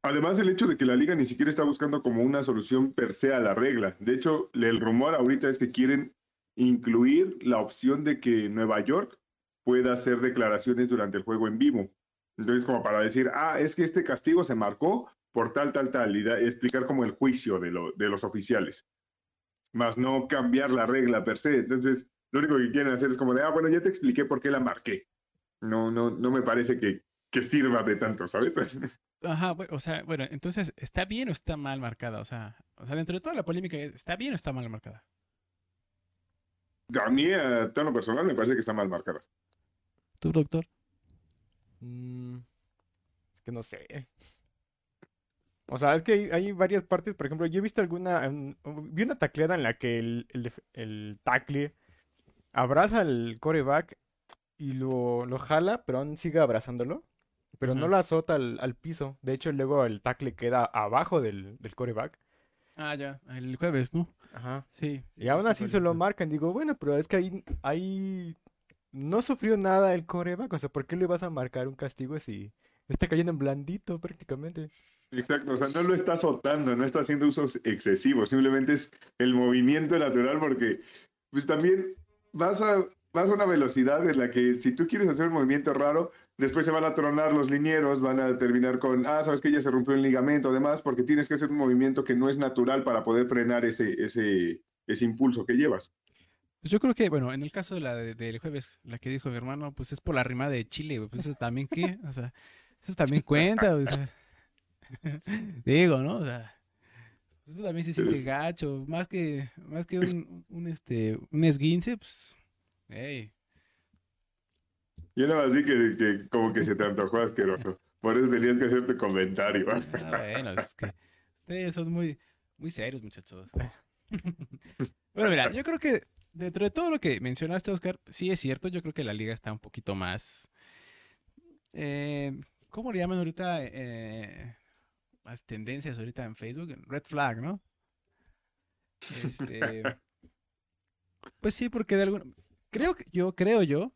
además, el hecho de que la liga ni siquiera está buscando como una solución per se a la regla. De hecho, el rumor ahorita es que quieren incluir la opción de que Nueva York pueda hacer declaraciones durante el juego en vivo. Entonces, como para decir, ah, es que este castigo se marcó por tal, tal, tal, y explicar como el juicio de, los oficiales, más no cambiar la regla per se. Entonces, lo único que quieren hacer es como de, ah, bueno, ya te expliqué por qué la marqué. No, no, no me parece que, que sirva de tanto, ¿sabes? Ajá, o sea, bueno, entonces, ¿está bien o está mal marcada? O sea, o sea, dentro de toda la polémica, ¿está bien o está mal marcada? A mí, a tono personal, me parece que está mal marcada. ¿Tú, doctor? Mm, es que no sé. O sea, es que hay, varias partes, por ejemplo, yo he visto alguna, vi una tacleada en la que el, el, el tackle abraza al coreback y lo, lo jala, pero aún sigue abrazándolo pero no lo azota al, piso. De hecho, luego el tackle queda abajo del, del coreback. Ah, ya, el jueves, ¿no? Ajá. Sí. Y aún así se lo marcan. Digo, bueno, pero es que ahí, ahí no sufrió nada el coreback. O sea, ¿por qué le vas a marcar un castigo si está cayendo en blandito prácticamente? Exacto, o sea, no lo está azotando, no está haciendo usos excesivos, simplemente es el movimiento natural porque pues también vas a, vas a una velocidad en la que si tú quieres hacer un movimiento raro, Después se van a tronar los linieros, van a terminar con, ah, sabes que ya se rompió el ligamento, además, porque tienes que hacer un movimiento que no es natural para poder frenar ese, ese, ese impulso que llevas. Pues yo creo que, bueno, en el caso de la del jueves, la que dijo mi hermano, pues es por la rima de Chile, güey. Pues eso también, ¿qué? O sea, eso también cuenta, o sea. Digo, ¿no? O sea, pues eso también se siente gacho. Más que, más que un, un, este, un esguince, pues, hey, yo nada más que, que como que se te antojó asqueroso. Por eso tenías que hacerte comentario. Ah, bueno, es que ustedes son muy, muy serios, muchachos. bueno, mira, yo creo que dentro de todo lo que mencionaste, Oscar, sí es cierto. Yo creo que la liga está un poquito más. Eh, ¿Cómo le llaman ahorita? Eh, las tendencias ahorita en Facebook. Red flag, ¿no? Este. Pues sí, porque de algún. Creo que yo, creo yo,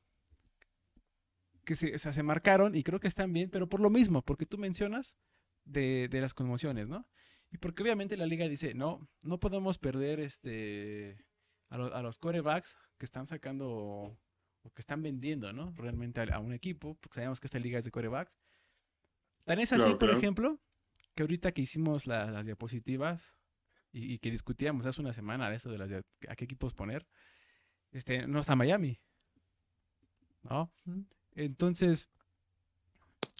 que se, se marcaron y creo que están bien, pero por lo mismo, porque tú mencionas de, las conmociones, ¿no? Y porque obviamente la liga dice, no, no podemos perder este a, los corebacks que están sacando o que están vendiendo, ¿no? Realmente a, un equipo, porque sabemos que esta liga es de corebacks. Tan es así, por ejemplo, que ahorita que hicimos las diapositivas y, que discutíamos hace una semana de eso de las a qué equipos poner, este, no está Miami. ¿No? Entonces,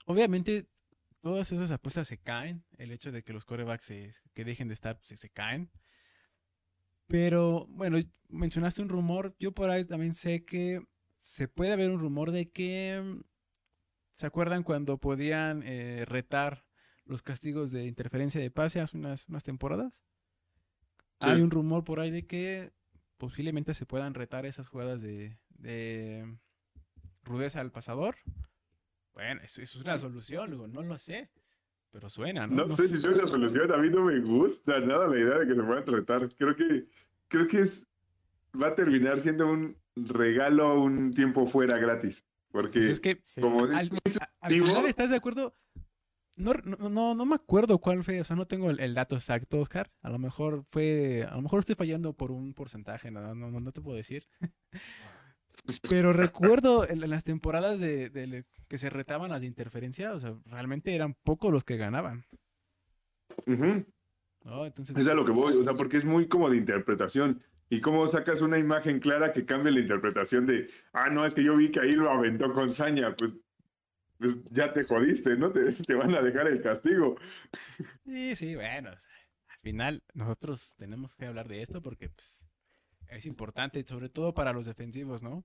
obviamente, todas esas apuestas se caen. El hecho de que los corebacks que dejen de estar, se, se caen. Pero, bueno, mencionaste un rumor. Yo por ahí también sé que se puede haber un rumor de que. ¿Se acuerdan cuando podían eh, retar los castigos de interferencia de pase hace unas, unas temporadas? Hay un rumor por ahí de que posiblemente se puedan retar esas jugadas de, de rudeza al pasador. Bueno, eso, eso es una solución, no lo sé. Pero suena, ¿no? No, sé si es una solución. A mí no me gusta nada la idea de que se puedan retar. Creo que, creo que es, va a terminar siendo un regalo un tiempo fuera gratis. Porque Pues es que Sí. como al, es a- al digo- final estás de acuerdo. No, no, no, no me acuerdo cuál fue, o sea, no tengo el, el dato exacto, Oscar. A lo mejor fue, a lo mejor estoy fallando por un porcentaje, no, no, no, no te puedo decir. Pero recuerdo en, en las temporadas de, de- que se retaban las de interferencia, o sea, realmente eran pocos los que ganaban, Ujú. ¿no? Entonces, Es a lo que voy, o sea, porque es muy como de interpretación. ¿Y cómo sacas una imagen clara que cambie la interpretación de, ah, no, es que yo vi que ahí lo aventó con saña? Pues, pues ya te jodiste, ¿no? Te, te van a dejar el castigo. sí, sí, bueno, o sea, al final nosotros tenemos que hablar de esto porque, pues, es importante, sobre todo para los defensivos, ¿no?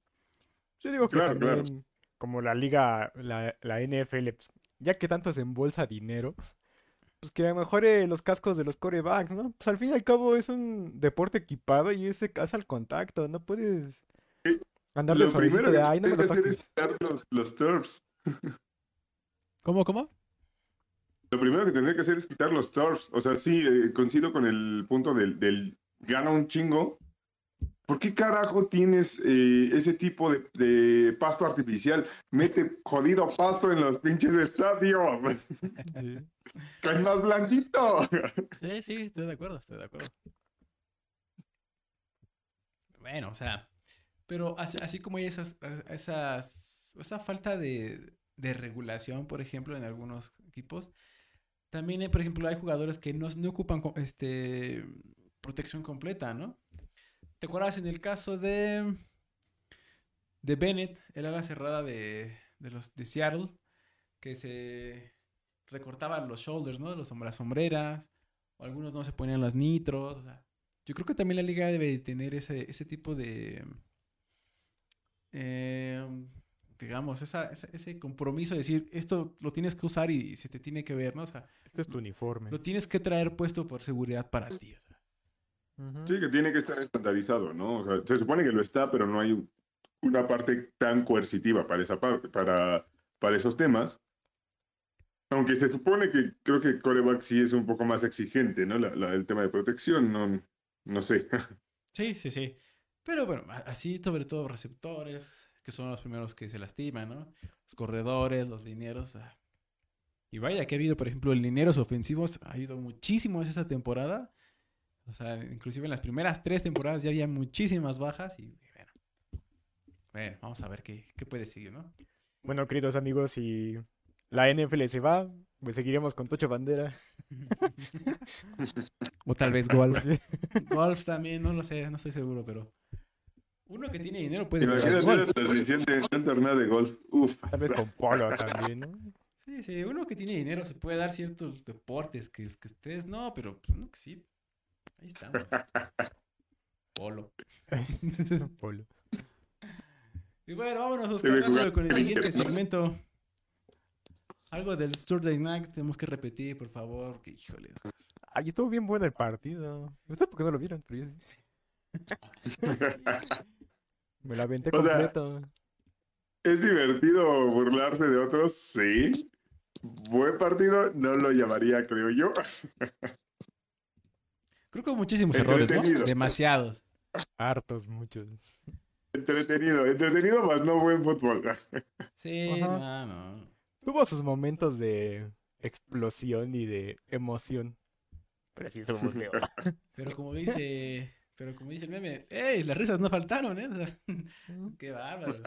Yo digo que Claro, claro. también, como la liga, la, la NFL, pues, ya que tanto se embolsa dinero, pues que mejore los cascos de los corebacks, ¿no? Pues al fin y al cabo es un deporte equipado y ese casa al contacto, no puedes Sí. andar Lo primero de, ay, no me lo toques. quitar los, los turfs. ¿Cómo, cómo? Lo primero que tendría que hacer es quitar los turfs. O sea, sí, eh, coincido con el punto del, del gana un chingo. ¿Por qué carajo tienes eh, ese tipo de, de pasto artificial? Mete jodido pasto en los pinches estadios. Sí. ¡Cae más blandito! Sí, sí, estoy de acuerdo, estoy de acuerdo. Bueno, o sea, pero así, así como hay esas, esas, esa falta de, de regulación, por ejemplo, en algunos equipos, también, hay, por ejemplo, hay jugadores que no, no ocupan este, protección completa, ¿no? ¿Te acuerdas en el caso de, de Bennett, el ala cerrada de, de los de Seattle, que se recortaban los shoulders, ¿no? Los, las sombreras, o algunos no se ponían las nitros. o sea, yo creo que también la liga debe de tener ese, ese tipo de, eh, digamos, esa, esa- ese compromiso de decir, esto lo tienes que usar y se te tiene que ver, ¿no? O sea, Este es tu uniforme. lo tienes que traer puesto por seguridad para ti. o sea. Sí, que tiene que estar estandarizado, ¿no? O sea, se supone que lo está, pero no hay un- una parte tan coercitiva para esa parte, para, para esos temas. Aunque se supone que creo que coreback sí es un poco más exigente, ¿no? La- la- el tema de protección, no, no sé. Sí, sí, sí. Pero bueno, así sobre todo receptores, que son los primeros que se lastiman, ¿no? Los corredores, los linieros. ah. Y vaya que ha habido, por ejemplo, linieros ofensivos, ha habido muchísimos esta temporada. O sea, inclusive en las primeras tres temporadas ya había muchísimas bajas y bueno. Bueno, vamos a ver qué, qué puede seguir, ¿no? Bueno, queridos amigos, si la NFL se va, pues seguiremos con Tocho Bandera. O tal vez golf. Golf también, no lo sé, no estoy seguro, pero uno que tiene dinero puede Imagínate una golf. transmisión de un torneo de golf. Uf. Tal vez con polo también, ¿no? Sí, sí, uno que tiene dinero se puede dar ciertos deportes que, que ustedes no, pero pues, uno que sí. Ahí estamos. Polo. Polo. Y bueno, vámonos, Oscar, jugar con el en siguiente segmento. Algo del Saturday Night tenemos que repetir, por favor. Que híjole. Ay, estuvo bien bueno el partido. ¿Ustedes por qué no lo vieron? Pero yo sí. Me la aventé O sea, completo. ¿Es divertido burlarse de otros? Sí. Buen partido, no lo llamaría, creo yo. Creo que hubo muchísimos errores, ¿no? Entretenido. Demasiados. Hartos, muchos. Entretenido, entretenido, más no buen fútbol. Sí, Ajá. no, no. Tuvo sus momentos de explosión y de emoción. Pero sí somos Leo. Pero como dice, pero como dice el meme, ¡ey! Las risas no faltaron, ¿eh? Qué bárbaro.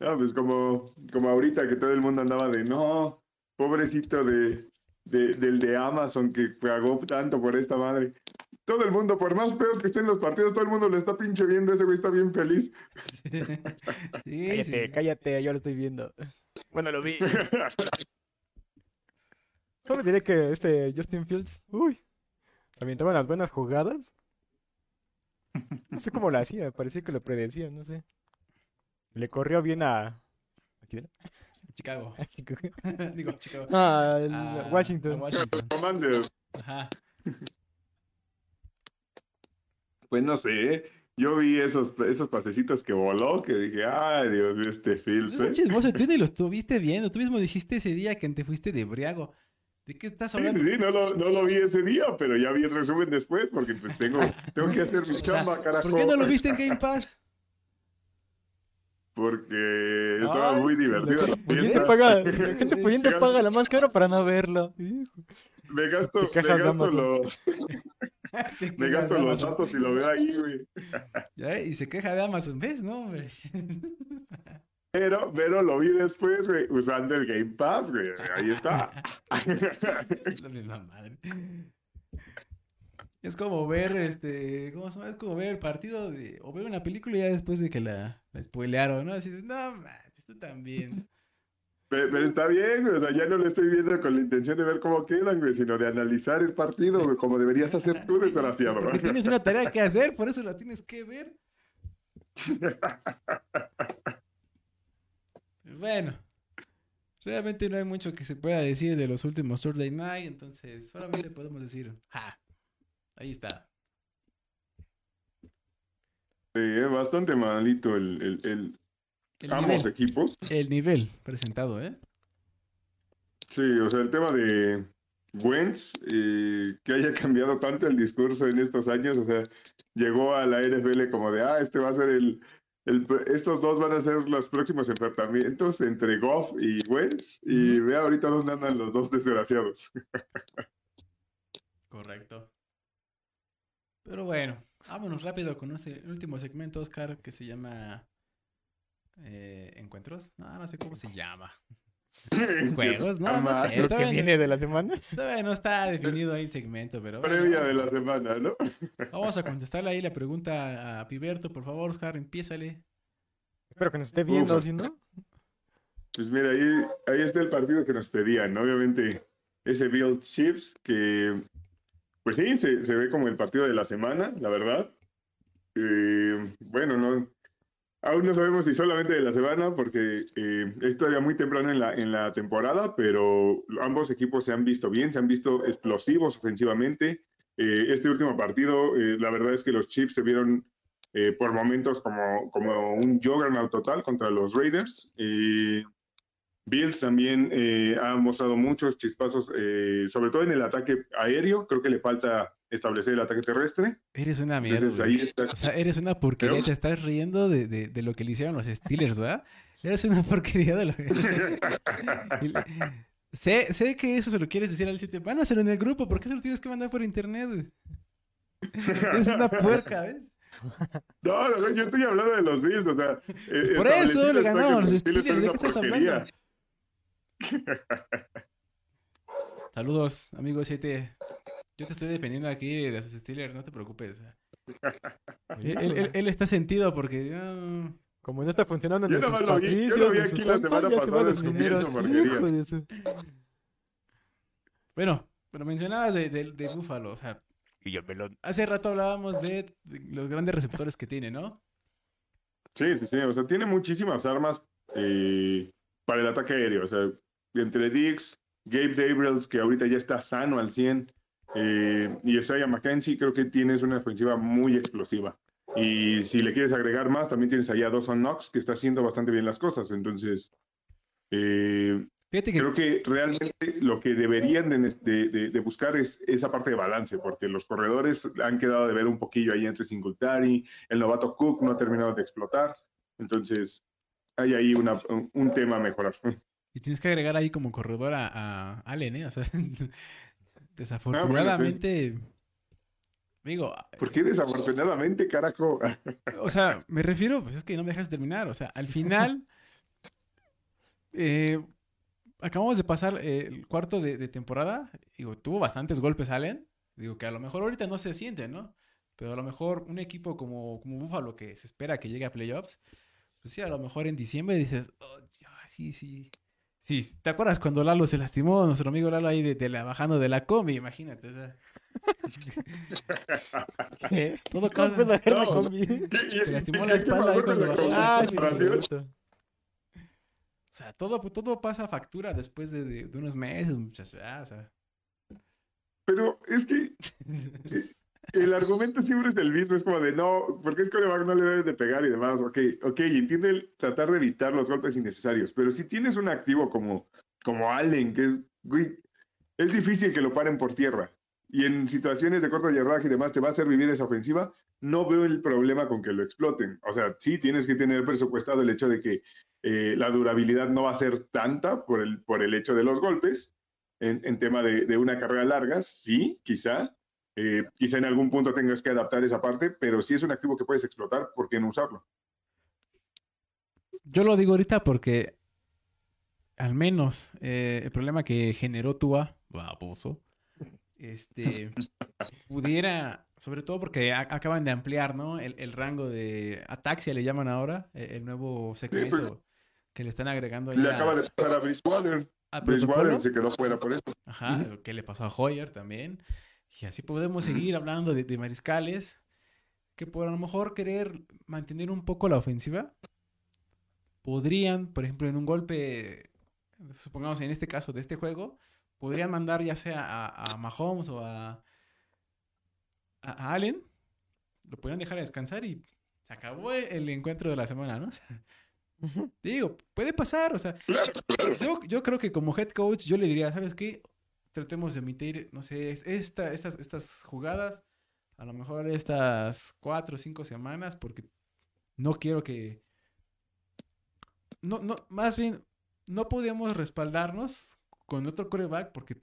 No, pues como, como ahorita que todo el mundo andaba de no, pobrecito de, de- del de Amazon que pagó tanto por esta madre. Todo el mundo, por más feos que estén los partidos, todo el mundo lo está pinche viendo, ese güey está bien feliz. Sí, Cállate, sí. cállate, yo lo estoy viendo. Bueno, lo vi. Solo diré que este Justin Fields, uy, se aventaba unas buenas jugadas. No sé cómo lo hacía, parecía que lo predecía, no sé. Le corrió bien a... ¿A quién Chicago. Digo, Chicago. Ah, el A- Washington. a Washington. Ajá. Pues no sé, yo vi esos, esos pasecitos que voló, que dije, ay Dios mío, este Fields, Es un ¿eh?". chismoso, tú ni lo estuviste viendo. Tú mismo dijiste ese día que te fuiste de briago. ¿De qué estás Sí, hablando? sí, no lo, no lo vi ese día, pero ya vi el resumen después, porque pues tengo, tengo que hacer mi O sea, chamba, carajo. ¿Por qué no lo viste en Game Pass? Porque estaba Ay, muy la divertida la gente paga, la gente pudiente paga la más cara para no verlo. Me gasto, me gasto, los, me gasto los datos y lo veo ahí, güey. Ya, Y se queja de Amazon, ¿ves? No, hombre. Pero, pero lo vi después, güey, usando el Game Pass, güey. Ahí está. La misma madre. Es como ver, este, ¿cómo se llama? Es como ver el partido de, o ver una película ya después de que la, la spoilearon, ¿no? Así no, manches, tú también. Pero, pero está bien, güey. O sea, ya no lo estoy viendo con la intención de ver cómo quedan, güey, sino de analizar el partido, güey, como deberías hacer tú, desgraciado. Porque tienes una tarea que hacer, por eso la tienes que ver. Bueno, realmente no hay mucho que se pueda decir de los últimos Thursday Night, entonces solamente podemos decir, ja, ahí está. Sí, es bastante malito el, el, el- El ambos nivel, equipos. el nivel presentado, ¿eh? Sí, o sea, el tema de Wentz, eh, que haya cambiado tanto el discurso en estos años, o sea, llegó a la NFL como de, ah, este va a ser el, el- estos dos van a ser los próximos enfrentamientos entre Goff y Wentz, y Ujú. ve ahorita dónde andan los dos desgraciados. Correcto. Pero bueno, vámonos rápido con ese último segmento, Oscar, que se llama eh, ¿Encuentros? No, no sé cómo se llama. Juegos, no, no sé. Lo que no- viene de la semana. Todavía no está definido ahí el segmento, pero bueno, Previa de la semana, ¿no? Vamos a contestarle ahí la pregunta a Piberto, por favor, Oscar, empiézale. Espero que nos esté viendo, Uf. si no. Pues mira, ahí, ahí está el partido que nos pedían, ¿no? Obviamente, ese Bill Chips, que pues sí, se, ve como el partido de la semana, la verdad. Eh, bueno, no, aún no sabemos si solamente de la semana, porque eh, es todavía muy temprano en la, temporada, pero ambos equipos se han visto bien, se han visto explosivos ofensivamente. Eh, este último partido, eh, la verdad es que los Chips se vieron eh, por momentos como, como un juggernaut total contra los Raiders. Bills también eh, ha mostrado muchos chispazos, eh, sobre todo en el ataque aéreo. Creo que le falta establecer el ataque terrestre. Eres una mierda. Ahí está. O sea, eres una porquería, Pero- te estás riendo de, de, de lo que le hicieron los Steelers, ¿verdad? Eres una porquería de lo que... Sé, sé que eso se lo quieres decir al sitio. Van a hacerlo en el grupo, ¿por qué se lo tienes que mandar por internet? Eres una puerca, ¿ves? No, yo estoy hablando de los Bills, o sea. eh, por eso le a los Steelers ¿de es qué estás porquería. hablando? Saludos, amigo 7. Yo te estoy defendiendo aquí de sus Steelers, no te preocupes. Él, él- él- él está sentido porque... ah, Como no está funcionando en Yo nomás lo vi- yo lo vi aquí la semana pasada descubriendo Bueno, pero mencionabas de, de, de Buffalo, o sea, hace rato hablábamos de, de los grandes receptores que tiene, ¿no? Sí, sí, sí. O sea, tiene muchísimas armas eh, para el ataque aéreo. O sea, entre Dix, Gabe Dabrels, que ahorita ya está sano al 100, eh, y Isaiah McKenzie, creo que tienes una ofensiva muy explosiva. Y si le quieres agregar más, también tienes allá a Dawson Knox, que está haciendo bastante bien las cosas. Entonces, eh, Fíjate que creo que realmente lo que deberían de, de- de- de buscar es esa parte de balance, porque los corredores han quedado de ver un poquillo ahí entre Singletary, el novato Cook no ha terminado de explotar, entonces hay ahí una- un, un tema a mejorar. y tienes que agregar ahí como corredor a, a Allen, ¿eh? O sea, desafortunadamente, digo, ¿Por qué desafortunadamente, carajo? o sea, me refiero, pues es que no me dejas terminar, o sea, al final, eh, acabamos de pasar eh, el cuarto de, de temporada, digo, tuvo bastantes golpes Allen, digo que a lo mejor ahorita no se siente, ¿no? Pero a lo mejor un equipo como, como Buffalo que se espera que llegue a playoffs, pues sí, a lo mejor en diciembre dices, "Oh, ya, sí, sí. Sí, ¿te acuerdas cuando Lalo se lastimó? Nuestro amigo Lalo ahí de, de la, bajando de la combi, imagínate, o sea, ¿Qué? todo ¿Cómo puedo causa- bajar la No. combi? Se lastimó la espalda ahí cuando bajó. la Ah, sí. O sea, todo, todo pasa factura después de, de- de unos meses, muchachos. ya, o sea. Pero es que el argumento siempre es el mismo, es como de no, porque es coreback no le debes de pegar y demás, ok, ok, entiende el tratar de evitar los golpes innecesarios, pero si tienes un activo como, como Allen, que es, güey, es difícil que lo paren por tierra, y en situaciones de corto yardaje y demás te va a hacer vivir esa ofensiva, no veo el problema con que lo exploten. O sea, sí tienes que tener presupuestado el hecho de que eh, la durabilidad no va a ser tanta por el, por el hecho de los golpes, en, en tema de, de, una carrera larga, sí, quizá. Eh, quizá en algún punto tengas que adaptar esa parte, pero si es un activo que puedes explotar, ¿por qué no usarlo? Yo lo digo ahorita porque al menos eh, el problema que generó Tua, baboso, este, pudiera, sobre todo porque a, acaban de ampliar, ¿no? El, el, rango de ataxia le llaman ahora, el, el nuevo segmento sí, pues, que le están agregando. Le acaba de pasar a Bridgewater. ¿A Bridgewater se quedó fuera por eso. Ajá, uh -huh. que le pasó a Hoyer también. Y así podemos seguir hablando de, de, mariscales que por a lo mejor querer mantener un poco la ofensiva, podrían, por ejemplo, en un golpe, supongamos en este caso de este juego, podrían mandar ya sea a, a Mahomes o a, a, Allen, lo podrían dejar descansar y se acabó el encuentro de la semana, ¿no? O sea, uh -huh. Digo, puede pasar, o sea. Yo, yo, creo que como head coach yo le diría, ¿sabes qué? Tratemos de emitir, no sé, esta, estas, estas jugadas, a lo mejor estas cuatro o cinco semanas, porque no quiero que... No, no, más bien, no podemos respaldarnos con otro coreback porque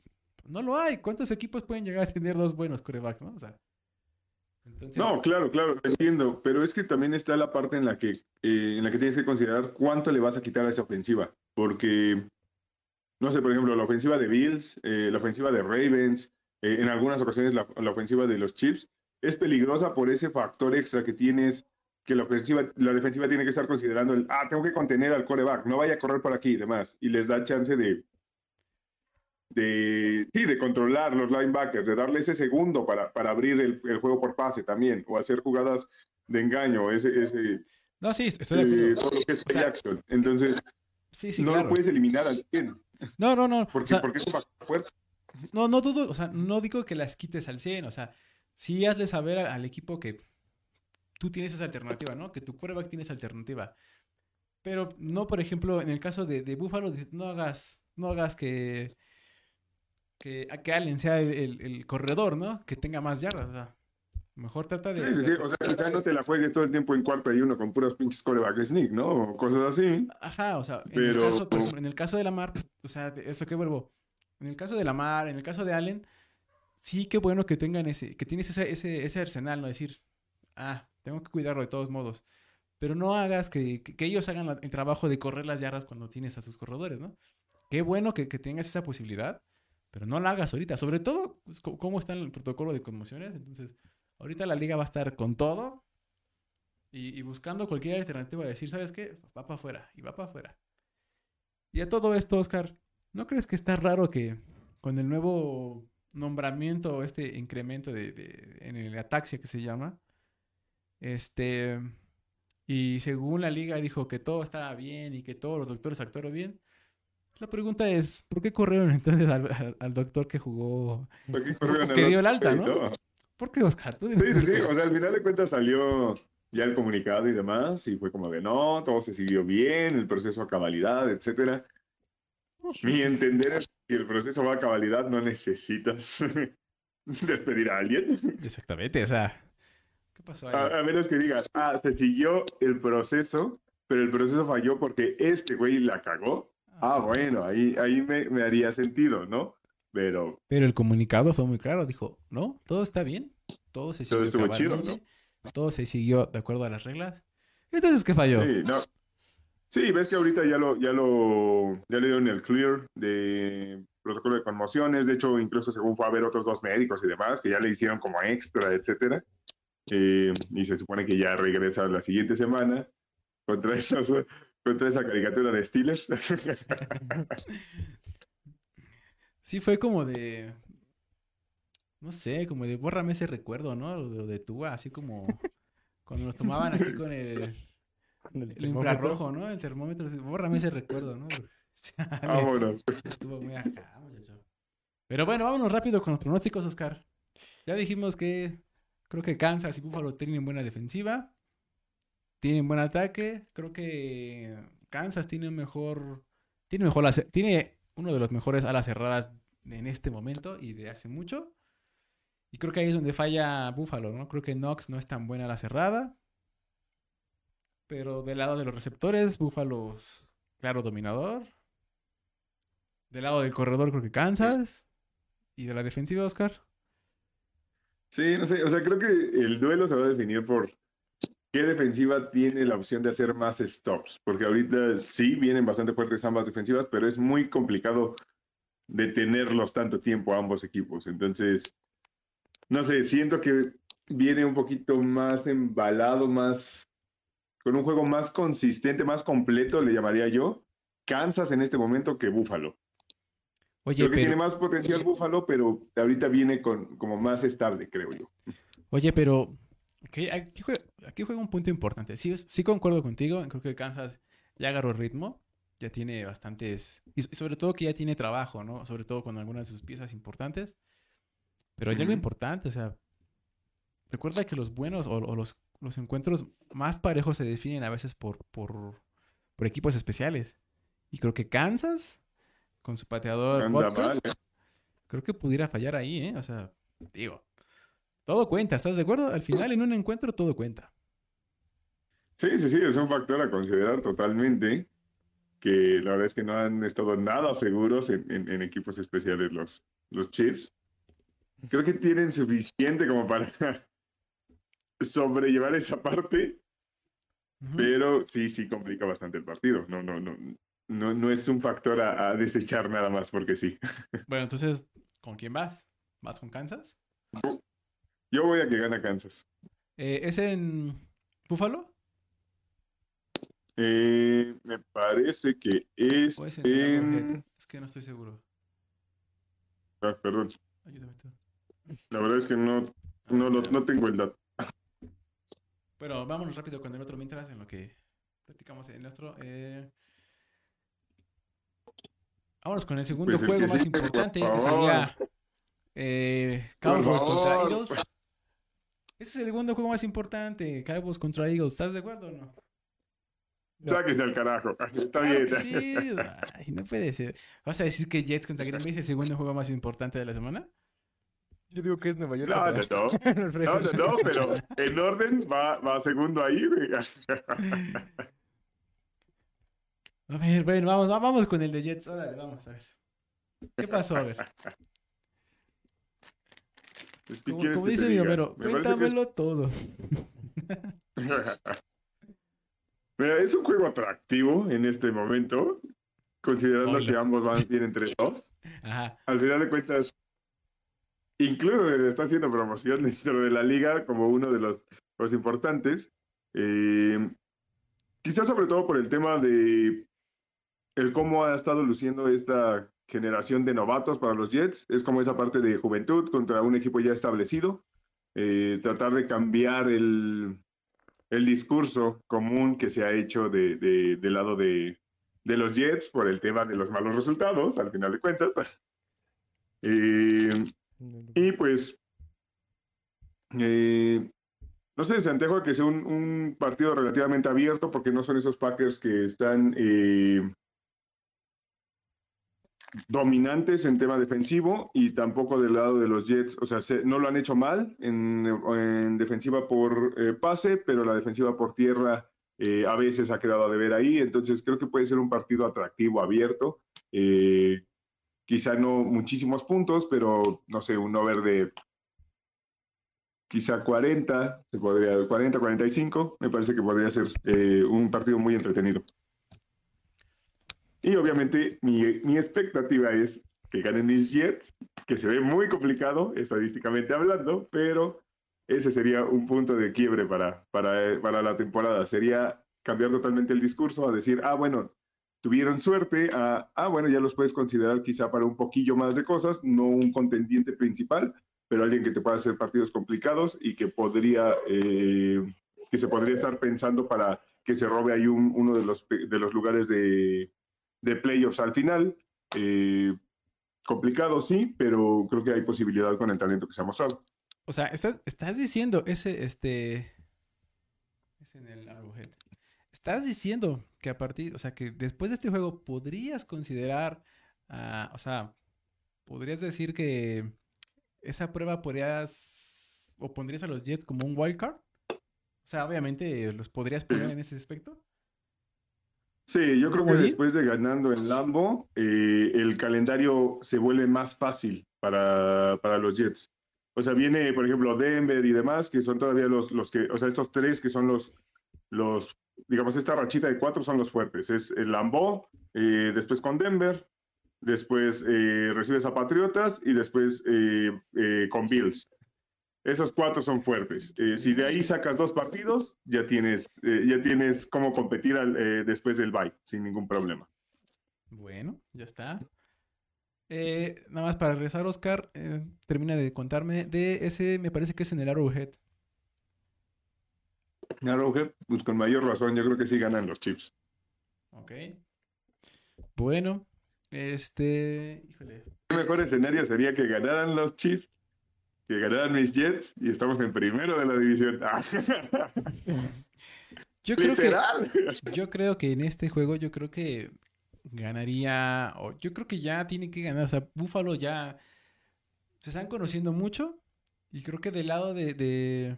no lo hay. ¿Cuántos equipos pueden llegar a tener dos buenos corebacks, no? O sea. No, claro, claro, entiendo. Pero es que también está la parte en la que, eh, en la que tienes que considerar cuánto le vas a quitar a esa ofensiva. Porque, no sé, por ejemplo, la ofensiva de Bills, eh, la ofensiva de Ravens, eh, en algunas ocasiones la, la, ofensiva de los Chiefs, es peligrosa por ese factor extra que tienes, que la ofensiva, la defensiva tiene que estar considerando el, ah, tengo que contener al coreback, no vaya a correr por aquí y demás. Y les da chance de, de, sí, de controlar los linebackers, de darle ese segundo para, para abrir el, el, juego por pase también, o hacer jugadas de engaño, ese... ese no, sí, estoy de acuerdo. Eh, todo lo que es play o sea, action. Entonces, sí, sí, no claro. lo puedes eliminar al 100. No, no, no. Porque, o sea, porque es un fuerte. No, no dudo, o sea, no digo que las quites al 100, o sea, sí hazle saber al, al equipo que tú tienes esa alternativa, ¿no? Que tu quarterback tiene esa alternativa. Pero no, por ejemplo, en el caso de, de Buffalo, no hagas, no hagas que que, que Allen sea el, el, el, corredor, ¿no? Que tenga más yardas. O sea, mejor trata de. Sí, sí, sí. O sea, quizá no te la juegues todo el tiempo en cuarto y uno con puros pinches coreback sneak, ¿no? O cosas así. Ajá, o sea, en, Pero... el, caso, ejemplo, en el caso de Lamar, pues, o sea, eso que vuelvo. En el caso de Lamar, en el caso de Allen, sí que bueno que tengan ese, que tienes ese, ese, ese arsenal, ¿no? Decir, ah, tengo que cuidarlo de todos modos. Pero no hagas que, que, que ellos hagan el trabajo de correr las yardas cuando tienes a sus corredores, ¿no? Qué bueno que, que tengas esa posibilidad pero no la hagas ahorita. Sobre todo, pues, cómo está el protocolo de conmociones. Entonces, ahorita la liga va a estar con todo y, y buscando cualquier alternativa de decir, ¿sabes qué? Va para afuera y va para afuera. Y a todo esto, Oscar, ¿no crees que está raro que con el nuevo nombramiento, este incremento de, de, en el ataxia que se llama, este, y según la liga dijo que todo estaba bien y que todos los doctores actuaron bien, la pregunta es, ¿por qué corrieron entonces al, al, al doctor que jugó, que dio el alta, ¿no? ¿Por qué, Oscar? ¿Tú sí, sí, sí, o sea, al final de cuentas salió ya el comunicado y demás, y fue como de no, todo se siguió bien, el proceso a cabalidad, etcétera. Mi entender es que si el proceso va a cabalidad no necesitas despedir a alguien. Exactamente, o sea, ¿qué pasó ahí? A, a menos que digas, ah, se siguió el proceso, pero el proceso falló porque este güey la cagó Ah, bueno, ahí, ahí me, me, haría sentido, ¿no? Pero... Pero el comunicado fue muy claro, dijo, no, todo está bien, todo se siguió todo chido, ¿no? todo se siguió de acuerdo a las reglas. Entonces, ¿qué falló? Sí, no. Sí, ves que ahorita ya lo, ya lo, ya le dieron el clear de protocolo de conmociones, de hecho, incluso según fue a ver otros dos médicos y demás, que ya le hicieron como extra, etcétera, eh, y se supone que ya regresa la siguiente semana contra estos contra esa caricatura de Steelers. sí, fue como de. No sé, como de bórrame ese recuerdo, ¿no? Lo de Tua, así como cuando nos tomaban aquí con el, el, el infrarrojo, ¿no? El termómetro, bórrame ese recuerdo, ¿no? Vámonos. Estuvo muy acá, muchacho. Pero bueno, vámonos rápido con los pronósticos, Oscar. Ya dijimos que Creo que Kansas y Buffalo tienen buena defensiva. Tienen buen ataque. Creo que Kansas tiene mejor. Tiene mejor. Tiene uno de los mejores alas cerradas en este momento y de hace mucho. Y creo que ahí es donde falla Buffalo, ¿no? Creo que Knox no es tan buena a la cerrada. Pero del lado de los receptores, Buffalo, claro, dominador. Del lado del corredor, creo que Kansas. ¿Y de la defensiva, Oscar? Sí, no sé, o sea, creo que el duelo se va a definir por qué defensiva tiene la opción de hacer más stops, porque ahorita sí vienen bastante fuertes ambas defensivas, pero es muy complicado detenerlos tanto tiempo a ambos equipos. Entonces, no sé, siento que viene un poquito más embalado, más con un juego más consistente, más completo, le llamaría yo, Kansas en este momento que Buffalo. Oye, creo que tiene más potencial Buffalo, pero ahorita viene con, como más estable, creo yo. Oye, pero aquí, juega, un punto importante. Sí, sí concuerdo contigo, creo que Kansas ya agarró ritmo, ya tiene bastantes, y sobre todo que ya tiene trabajo, ¿no? Sobre todo con algunas de sus piezas importantes. Pero hay algo importante, o sea, recuerda que los buenos o, los, los, encuentros más parejos se definen a veces por, por, por equipos especiales. Y creo que Kansas con su pateador. Creo que pudiera fallar ahí, ¿eh? O sea, digo, todo cuenta, ¿estás de acuerdo? Al final, en un encuentro, todo cuenta. Sí, sí, sí, es un factor a considerar totalmente. Que la verdad es que no han estado nada seguros en, equipos especiales los, los Chiefs. Creo que tienen suficiente como para sobrellevar esa parte. Pero sí, sí complica bastante el partido. No, no, no no, no es un factor a, desechar nada más porque sí. Bueno, entonces, ¿con quién vas? ¿Vas con Kansas? Yo voy a que gana Kansas. Eh, ¿Es en Buffalo? Eh, me parece que es, en... Es que no estoy seguro. Ah, perdón. La verdad es que no, no, no, tengo el dato. Bueno, vámonos rápido con el otro mientras en lo que platicamos en el otro. Eh, Vámonos con el segundo pues juego más importante, que sería eh, Cowboys contra Eagles. Ese es el segundo juego más importante, Cowboys contra Eagles. ¿Estás de acuerdo o no? Sáquese al carajo. Está bien. Sí, Ay, no puede ser. ¿Vas a decir que Jets contra Green Bay es el segundo juego más importante de la semana? Yo digo que es Nueva York. No, no, no. no, no, pero en orden va, va segundo ahí, güey. A ver, bueno, vamos, vamos con el de Jets. Órale, vamos a ver. ¿Qué pasó? A ver. como, dice mi Homero, cuéntamelo todo. Mira, es un juego atractivo en este momento, considerando que ambos van bien entre dos. Ajá. Al final de cuentas, incluso está haciendo promoción dentro de la liga como uno de los, los importantes. Eh, quizás sobre todo por el tema de el cómo ha estado luciendo esta generación de novatos para los Jets. Es como esa parte de juventud contra un equipo ya establecido. Eh, tratar de cambiar el, el, discurso común que se ha hecho de, del lado de, de, los Jets por el tema de los malos resultados, al final de cuentas. Eh, y pues, eh, no sé, se antejo que sea un, partido relativamente abierto porque no son esos Packers que están dominantes en tema defensivo y tampoco del lado de los Jets, o sea, no lo han hecho mal en, defensiva por eh, pase, pero la defensiva por tierra eh, a veces ha quedado a deber ahí, entonces creo que puede ser un partido atractivo, abierto, eh, quizá no muchísimos puntos, pero no sé, un over de quizá 40, se podría, 40, 45, me parece que podría ser un partido muy entretenido. Y obviamente mi, mi expectativa es que ganen mis Jets, que se ve muy complicado estadísticamente hablando, pero ese sería un punto de quiebre para, para, para la temporada. Sería cambiar totalmente el discurso a decir, ah, bueno, tuvieron suerte, a, ah, bueno, ya los puedes considerar quizá para un poquillo más de cosas, no un contendiente principal, pero alguien que te pueda hacer partidos complicados y que podría, eh, que se podría estar pensando para que se robe ahí uno de los, de los lugares de, de playoffs al final. Eh, complicado, sí, pero creo que hay posibilidad con el talento que se ha mostrado. O sea, estás, estás diciendo ese, este... Es en el Arrowhead. Estás diciendo que a partir, o sea, que después de este juego podrías considerar, ah, o sea, podrías decir que esa prueba podrías, o pondrías a los Jets como un wildcard. O sea, obviamente los podrías poner en ese aspecto. Sí, yo creo que después de ganando en Lambo, eh, el calendario se vuelve más fácil para, para los Jets. O sea, viene, por ejemplo, Denver y demás, que son todavía los, los que, o sea, estos tres que son los, los, digamos, esta rachita de cuatro son los fuertes. Es el Lambo, eh, después con Denver, después eh, recibes a Patriotas y después eh, eh, con Bills. Esos cuatro son fuertes. Eh, si de ahí sacas dos partidos, ya tienes, eh, ya tienes cómo competir eh, después del bye, sin ningún problema. Bueno, ya está. Eh, nada más para regresar, Oscar, eh, termina de contarme de ese, me parece que es en el Arrowhead. Arrowhead, pues con mayor razón, yo creo que sí ganan los Chips. Ok. Bueno, este, híjole. El mejor escenario sería que ganaran los Chiefs, que ganaran mis Jets y estamos en primero de la división. Yo creo que, yo creo que en este juego, yo creo que ganaría, o yo creo que ya tiene que ganar, o sea, Buffalo ya se están conociendo mucho y creo que del lado de, de,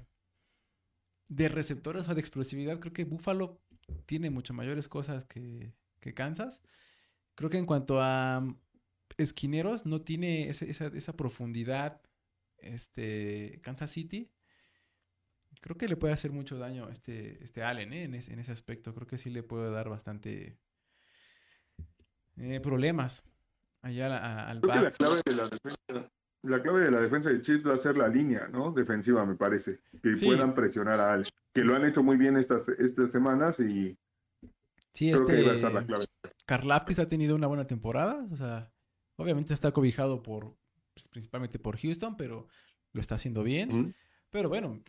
de receptores o de explosividad, creo que Buffalo tiene mucho mayores cosas que, que Kansas. Creo que en cuanto a mm, esquineros, no tiene esa, esa profundidad este, Kansas City. Creo que le puede hacer mucho daño este, este Allen, ¿eh? en, ese, en ese aspecto. Creo que sí le puede dar bastante eh, problemas allá a- a- al Creo que la clave de la defensa, la clave de la defensa de Chiefs va a ser la línea, ¿no? Defensiva, me parece. Que Sí. puedan presionar a Allen. Que lo han hecho muy bien estas, estas semanas y Sí, creo que ahí va a este estar la clave. Karlaftis ha tenido una buena temporada. O sea, obviamente está cobijado por pues, principalmente por Houston, pero lo está haciendo bien. Pero bueno,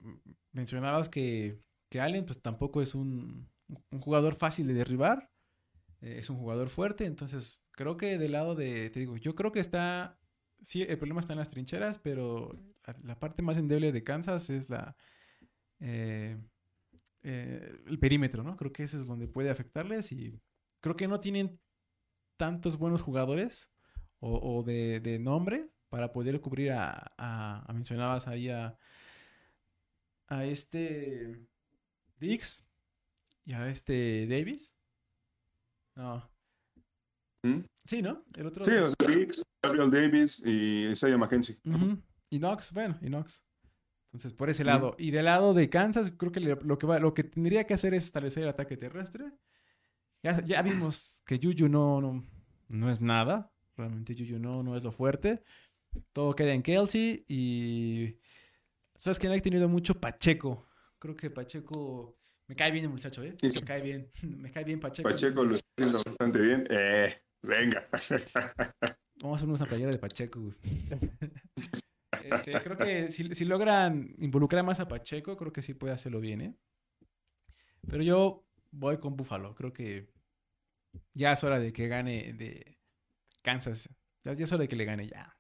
mencionabas que, que Allen pues tampoco es un, un jugador fácil de derribar. eh, es un jugador fuerte. Entonces, creo que del lado de, te digo, yo creo que está, sí, el problema está en las trincheras, pero la, la parte más endeble de Kansas es la, eh, eh, el perímetro, ¿no? Creo que eso es donde puede afectarles y creo que no tienen tantos buenos jugadores o, o de, de nombre para poder cubrir a, a- a- mencionabas ahí a, a este Dix y a este Davis. No. ¿Mm? Sí, ¿no? El otro. Sí, sea, Riggs, Gabriel Davis y Isaiah McKenzie. Ujú. Y Knox, bueno, y Knox. Entonces, por ese lado. Y del lado de Kansas, creo que lo que va, lo que tendría que hacer es establecer el ataque terrestre. Ya, ya vimos que Juju no, no, no es nada. Realmente Juju no, no es lo fuerte. Todo queda en Kelsey y... Sabes que no he tenido mucho Pacheco. Creo que Pacheco... Me cae bien el muchacho, ¿eh? Sí. Me cae bien. Me cae bien Pacheco. Pacheco lo está haciendo bastante bien. Eh, venga. Vamos a hacer una playera de Pacheco. Este, creo que si, logran involucrar más a Pacheco, creo que sí puede hacerlo bien, ¿eh? Pero yo voy con Buffalo. Creo que ya es hora de que gane de Kansas. Ya, ya es hora de que le gane ya.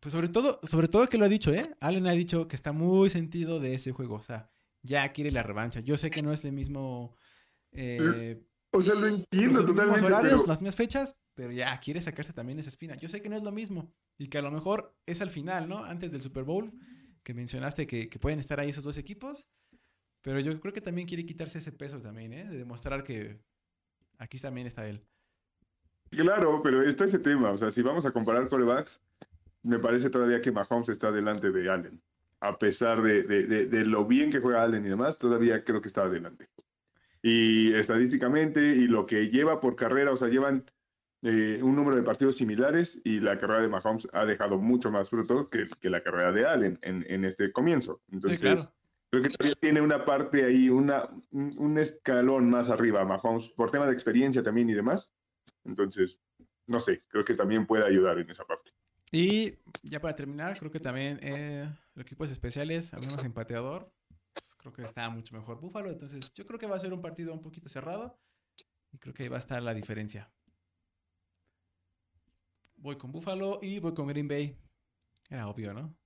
Pues sobre todo, sobre todo que lo ha dicho, ¿eh? Allen ha dicho que está muy sentido de ese juego. O sea, ya quiere la revancha. Yo sé que no es el mismo... eh, o sea, lo entiendo totalmente, horarios, pero las mismas fechas, pero ya quiere sacarse también esa espina. Yo sé que no es lo mismo y que a lo mejor es al final, ¿no? Antes del Super Bowl, que mencionaste que, que pueden estar ahí esos dos equipos, pero yo creo que también quiere quitarse ese peso también, ¿eh? De demostrar que aquí también está él. Claro, pero está ese tema. O sea, si vamos a comparar corebacks, me parece todavía que Mahomes está delante de Allen. A pesar de, de- de- de lo bien que juega Allen y demás, todavía creo que está adelante. Y estadísticamente, y lo que lleva por carrera, o sea, llevan eh, un número de partidos similares y la carrera de Mahomes ha dejado mucho más fruto que, que la carrera de Allen en, en este comienzo. Sí, Entonces, claro. Creo que todavía tiene una parte ahí, una, un escalón más arriba, Mahomes, por tema de experiencia también y demás. Entonces, no sé, creo que también puede ayudar en esa parte. Y ya para terminar, creo que también eh, los equipos especiales, hablamos de empateador, pues creo que está mucho mejor Búfalo, entonces yo creo que va a ser un partido un poquito cerrado y creo que ahí va a estar la diferencia. Voy con Búfalo y voy con Green Bay. Era obvio, ¿no?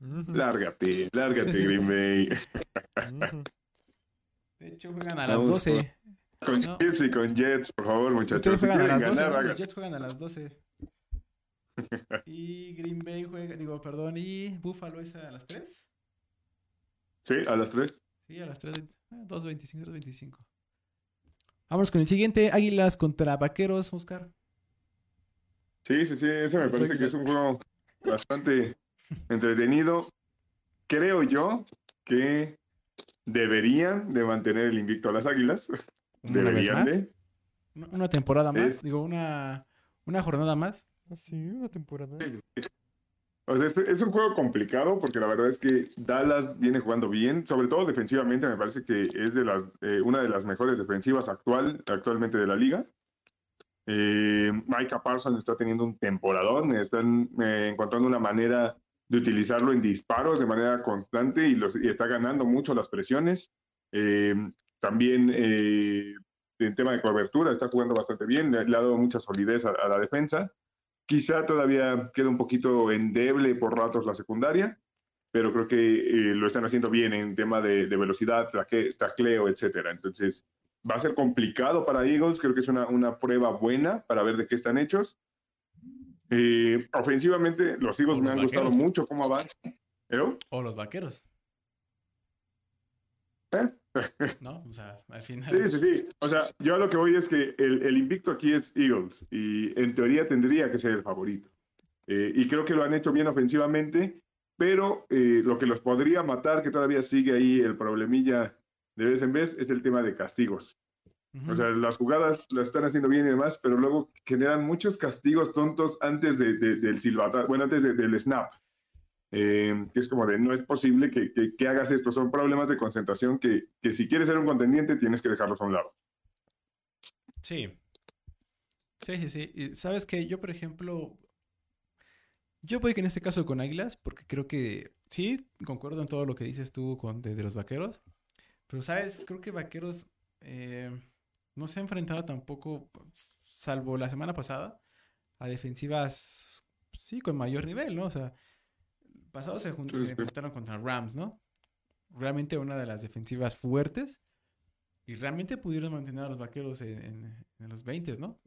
Lárgate, lárgate. Green Bay. De hecho, juegan a las Vamos 12. Con No. Chiefs y con Jets, por favor, muchachos. Si quieren las 12, ganar, Los Jets juegan a las 12. Y Green Bay juega, digo, perdón, y Buffalo es a las 3. Sí, a las 3. Sí, a las 3, 2.25, 2.25. Vamos con el siguiente, Águilas contra Vaqueros, Oscar. Sí, sí, sí, ese me parece que es un juego bastante entretenido. Creo yo que deberían de mantener el invicto a las Águilas. Una vez Deberían más. de. Una- temporada más, Es- digo, una, una jornada más. Ah, Sí, una temporada. O sea, es, un juego complicado porque la verdad es que Dallas viene jugando bien, sobre todo defensivamente, me parece que es de eh, una de las mejores defensivas actual, actualmente de la liga. Eh, Micah Parsons está teniendo un temporadón, están eh, encontrando una manera de utilizarlo en disparos de manera constante y, los, y está ganando mucho las presiones. Eh, también eh, en tema de cobertura está jugando bastante bien, le, le ha dado mucha solidez a, a la defensa. Quizá todavía queda un poquito endeble por ratos la secundaria, pero creo que eh, lo están haciendo bien en tema de, de velocidad, traque- tacleo, etcétera. Entonces, va a ser complicado para Eagles, creo que es una, una prueba buena para ver de qué están hechos. Eh, ofensivamente, los Eagles O me los han gustado Vaqueros. mucho cómo avanzan. ¿Eh? O los Vaqueros, ¿Eh? ¿No? O sea, al final. Sí, sí, sí. O sea, yo a lo que voy es que el, el invicto aquí es Eagles y en teoría tendría que ser el favorito. Eh, y creo que lo han hecho bien ofensivamente, pero eh, lo que los podría matar, que todavía sigue ahí el problemilla de vez en vez, es el tema de castigos. O sea, las jugadas las están haciendo bien y demás, pero luego generan muchos castigos tontos antes de- de- del silbata, bueno, antes de- del snap. Eh, que es como de, no es posible que, que- hagas esto. Son problemas de concentración que, que si quieres ser un contendiente tienes que dejarlos a un lado. Sí. Sí, sí, sí. Sabes que yo, por ejemplo, yo voy que en este caso con Águilas, porque creo que sí, concuerdo en todo lo que dices tú con, de, de los vaqueros. Pero, ¿sabes? Creo que vaqueros eh, no se ha enfrentado tampoco, salvo la semana pasada, a defensivas, sí, con mayor nivel, ¿no? O sea, pasado se, jun- Sí, se sí. enfrentaron contra Rams, ¿no? Realmente una de las defensivas fuertes. Y realmente pudieron mantener a los vaqueros en, en- en los 20, ¿no?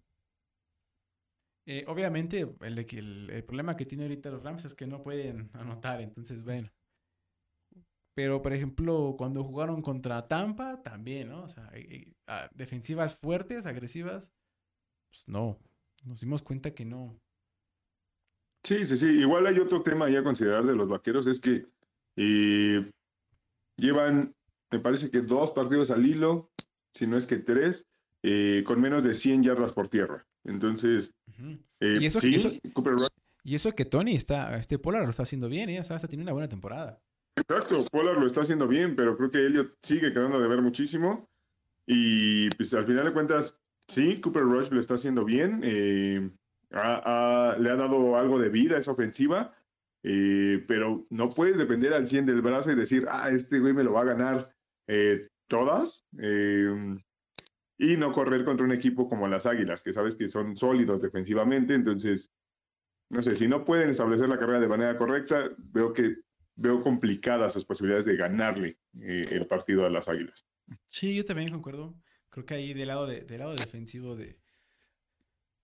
Eh, obviamente, el, el- el problema que tiene ahorita los Rams es que no pueden anotar, entonces, bueno. Pero, por ejemplo, cuando jugaron contra Tampa, también, ¿no? O sea, eh, eh, ah, defensivas fuertes, agresivas, pues no. Nos dimos cuenta que no. Sí, sí, sí. Igual hay otro tema ya a considerar de los vaqueros, es que eh, llevan, me parece que dos partidos al hilo, si no es que tres, eh, con menos de 100 yardas por tierra. Entonces, eh, Y eso- sí, eso- Cooper Rush Y eso que Tony está, este Polar lo está haciendo bien, ¿eh? O sea, está teniendo una buena temporada. Exacto, Pollard lo está haciendo bien, pero creo que Elliot sigue quedando de ver muchísimo. Y pues al final de cuentas, sí, Cooper Rush lo está haciendo bien. eh, le ha dado algo de vida a esa ofensiva, eh, pero no puedes depender al 100 del brazo y decir, ah, este güey me lo va a ganar eh, todas. eh, y no correr contra un equipo como las Águilas, que sabes que son sólidos defensivamente. Entonces, no sé, si no pueden establecer la carrera de manera correcta, veo que veo complicadas las posibilidades de ganarle eh, el partido a las Águilas. Sí, yo también concuerdo. Creo que ahí del lado, de, del lado defensivo de...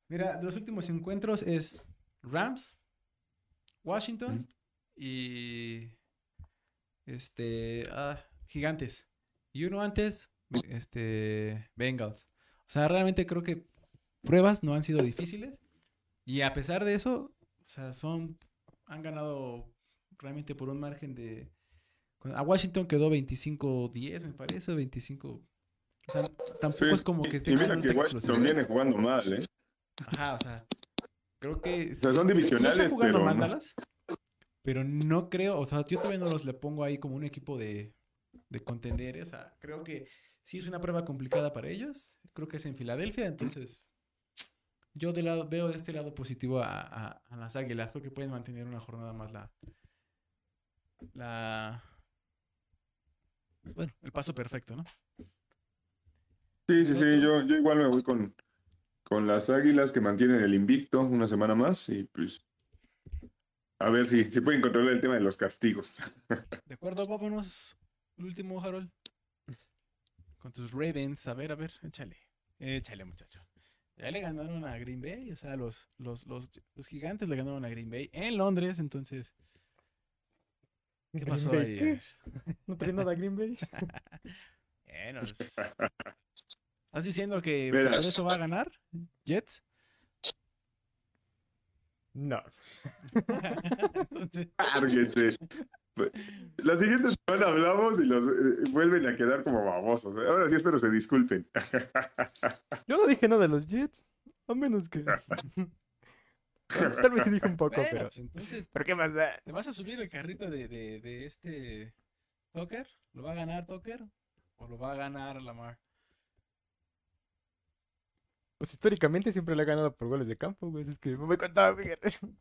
Mira, de los últimos encuentros es Rams, Washington y... Este... ah, Gigantes. Y uno antes, este... Bengals. O sea, realmente creo que pruebas no han sido difíciles. Y a pesar de eso, o sea, son... Han ganado realmente por un margen de... A Washington quedó 25-10, me parece, 25... O sea, tampoco Sí, es como que esté y mira ganando que Washington viene jugando mal, ¿eh? Ajá, o sea, creo que... O sea, son divisionales, no está jugando pero mal no- pero no creo, o sea, yo también no los le pongo ahí como un equipo de, de contender, o sea, creo que sí es una prueba complicada para ellos, creo que es en Filadelfia, entonces yo de lado, veo de este lado positivo a, a- a las Águilas, creo que pueden mantener una jornada más la... La... Bueno, el paso perfecto, ¿no? Sí, sí, sí, yo, yo igual me voy con, con las Águilas que mantienen el invicto una semana más y pues A ver si, si pueden controlar el tema de los castigos. De acuerdo, vámonos. El último, Harold. Con tus Ravens. A ver, a ver, échale. Échale, muchacho. Ya le ganaron a Green Bay. O sea, los, los, los, los gigantes le ganaron a Green Bay en Londres. Entonces, ¿qué Green pasó Bay, ahí? ¿qué? ¿No trae nada Green Bay? Bueno, pues, ¿Estás diciendo que por eso va a ganar Jets? No. Entonces. La siguiente semana hablamos y los eh, vuelven a quedar como babosos. Ahora sí espero se disculpen. Yo no dije nada de los Jets. A menos que. Tal vez dije un poco, bueno, pero. pues entonces, ¿Pero qué más da? ¿te vas a subir el carrito de, de, de este Tucker? ¿Lo va a ganar Tucker? ¿O lo va a ganar Lamar? Pues históricamente siempre le ha ganado por goles de campo, güey. Es que no me contaba, güey.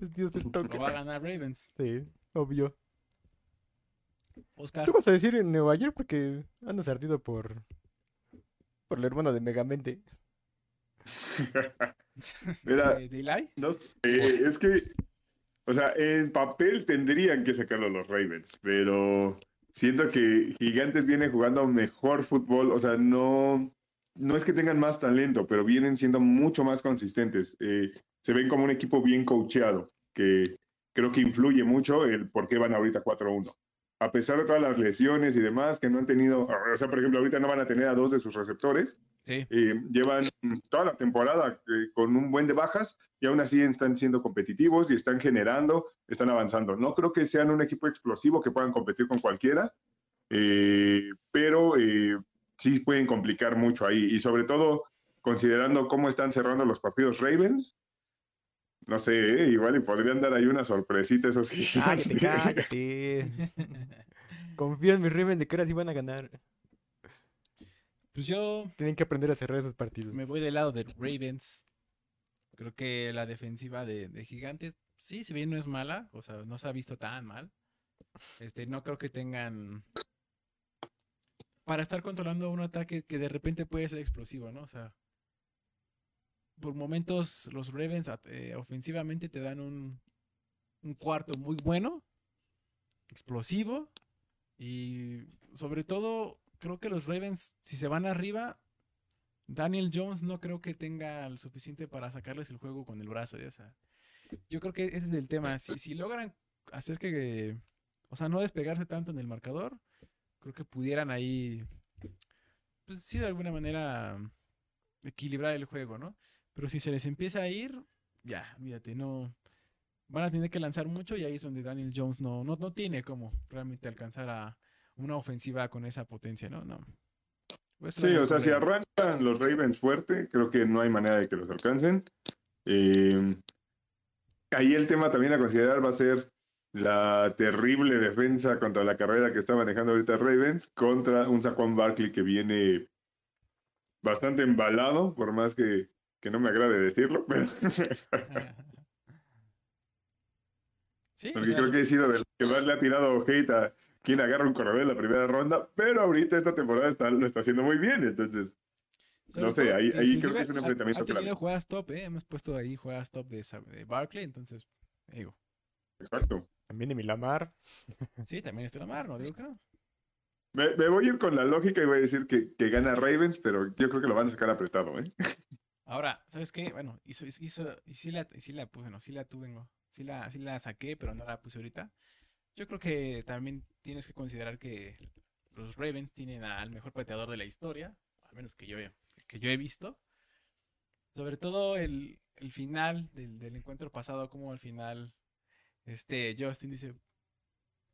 Es Dios del ¿Lo toque. va a ganar Ravens? Sí, obvio. Oscar. ¿Qué vas a decir en Nueva York? Porque andas ardido por. por el hermano de Megamente. Mira, ¿De, de Eli? No sé, es que, o sea, en papel tendrían que sacarlo los Ravens, pero siento que Gigantes viene jugando mejor fútbol, o sea, no, no es que tengan más talento, pero vienen siendo mucho más consistentes. Eh, se ven como un equipo bien coacheado, que creo que influye mucho el por qué van ahorita 4-1. A pesar de todas las lesiones y demás que no han tenido, o sea, por ejemplo, ahorita no van a tener a dos de sus receptores, Sí. eh, llevan toda la temporada eh, con un buen de bajas y aún así están siendo competitivos y están generando, están avanzando. No creo que sean un equipo explosivo que puedan competir con cualquiera, eh, pero eh, sí pueden complicar mucho ahí y sobre todo considerando cómo están cerrando los partidos Ravens. No sé, eh, igual y podrían dar ahí una sorpresita esos Cállate, gigantes. cállate. Confía en mis Ravens de que ahora sí van a ganar. Pues yo Tienen que aprender a cerrar esos partidos. me voy del lado de Ravens. Creo que la defensiva de, de Gigantes, sí, si bien no es mala, o sea, no se ha visto tan mal. Este, no creo que tengan para estar controlando un ataque que de repente puede ser explosivo, ¿no? O sea, por momentos los Ravens eh, ofensivamente te dan un, un cuarto muy bueno, explosivo y sobre todo creo que los Ravens si se van arriba Daniel Jones no creo que tenga el suficiente para sacarles el juego con el brazo, ¿eh? o sea, yo creo que ese es el tema, si, si logran hacer que, o sea, no despegarse tanto en el marcador, creo que pudieran ahí, pues sí, de alguna manera equilibrar el juego, ¿no? Pero si se les empieza a ir, ya, fíjate, no, van a tener que lanzar mucho y ahí es donde Daniel Jones no, no, no tiene como realmente alcanzar a una ofensiva con esa potencia, ¿no? No. Pues, Sí, o sea, si arrancan los Ravens fuerte, creo que no hay manera de que los alcancen. Eh, ahí el tema también a considerar va a ser la terrible defensa contra la carrera que está manejando ahorita Ravens contra un Saquon Barkley que viene bastante embalado, por más que, que no me agrade decirlo, pero Sí, o porque sea, creo que he sido de los que más le ha tirado hate a quien agarra un corredor en la primera ronda, pero ahorita esta temporada está, lo está haciendo muy bien, entonces No sé, ahí- ahí creo que es un ha- enfrentamiento Ha tenido clave. jugadas top, ¿eh? Hemos puesto ahí jugadas top de, de Barkley, entonces, digo. Exacto. También de Milamar. Sí, también está la mar, no digo que no. Me, me voy a ir con la lógica y voy a decir que, que gana Ravens, pero yo creo que lo van a sacar apretado, ¿eh? Ahora, ¿sabes qué? Bueno, hizo, hizo, hizo- y sí la, y sí la puse, no, sí la tuve, no. Sí la, sí la saqué, pero no la puse ahorita. Yo creo que también tienes que considerar que los Ravens tienen al mejor pateador de la historia, al menos que yo, he- que yo he visto. Sobre todo el, el final del, del encuentro pasado, como al final este Justin dice,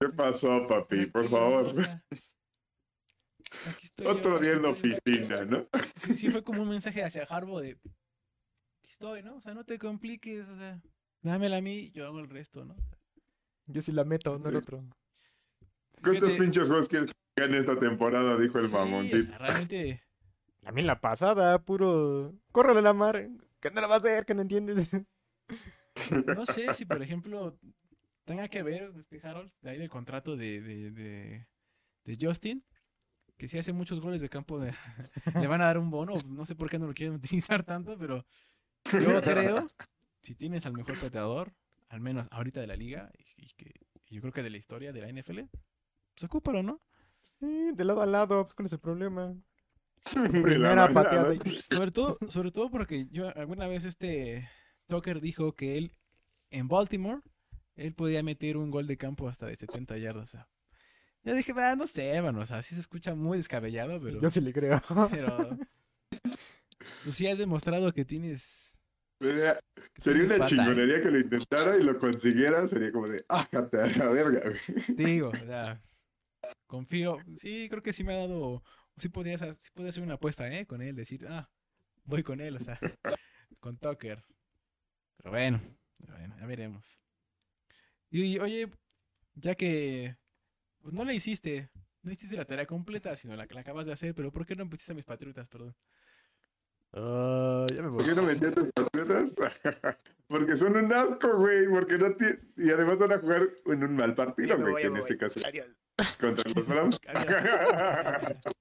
¿Qué pasó, papi? Por favor. o sea, aquí estoy Otro día en la oficina, ¿no? Sí, sí, fue como un mensaje hacia Harbo de aquí estoy, ¿no? O sea, no te compliques, o sea, dámela a mí, yo hago el resto, ¿no? Yo sí la meto, no el otro. ¿Cuántos pinches juegos quieres que gane esta temporada? Dijo el Sí, o mamoncito. sea, realmente, A mí en la pasada, puro. Corre de la mar. Que no la va a hacer, que no entiendes. no sé si, por ejemplo, tenga que ver, este Harold, de ahí del contrato de, de, de, de Justin, que si hace muchos goles de campo, de- le van a dar un bono, no sé por qué no lo quieren utilizar tanto, pero yo creo, si tienes al mejor pateador, al menos ahorita de la liga, y, y que y yo creo que de la historia de la NFL, pues ocúpalo, ¿no? Sí, de lado a lado, pues, ¿cuál es el problema? Primera pateada. Sobre todo, sobre todo porque yo alguna vez este Tucker dijo que él en Baltimore él podía meter un gol de campo hasta de 70 yardas. O sea, yo dije, va, no sé, bueno, o sea, sí se escucha muy descabellado, pero, Yo sí le creo. pero pues sí has demostrado que tienes. Sería, que sería tienes una pata, ¿eh? chingonería que lo intentara y lo consiguiera. Sería como de, ah, a la verga. güey". Digo, o sea, confío. Sí, creo que sí me ha dado. Sí podría, sí podría hacer una apuesta, ¿eh? Con él, decir, ah, voy con él, o sea, con Tucker. Pero bueno, pero bueno, ya veremos. Y, oye, ya que pues no la hiciste, no hiciste la tarea completa, sino la que la acabas de hacer, pero ¿por qué no empezaste a mis patriotas, perdón? Ah, ya me ¿Por qué no metí a tus patriotas? Porque son un asco, güey. Porque no ti- Y además van a jugar en un mal partido, güey. en este voy. caso Adiós. contra los Browns.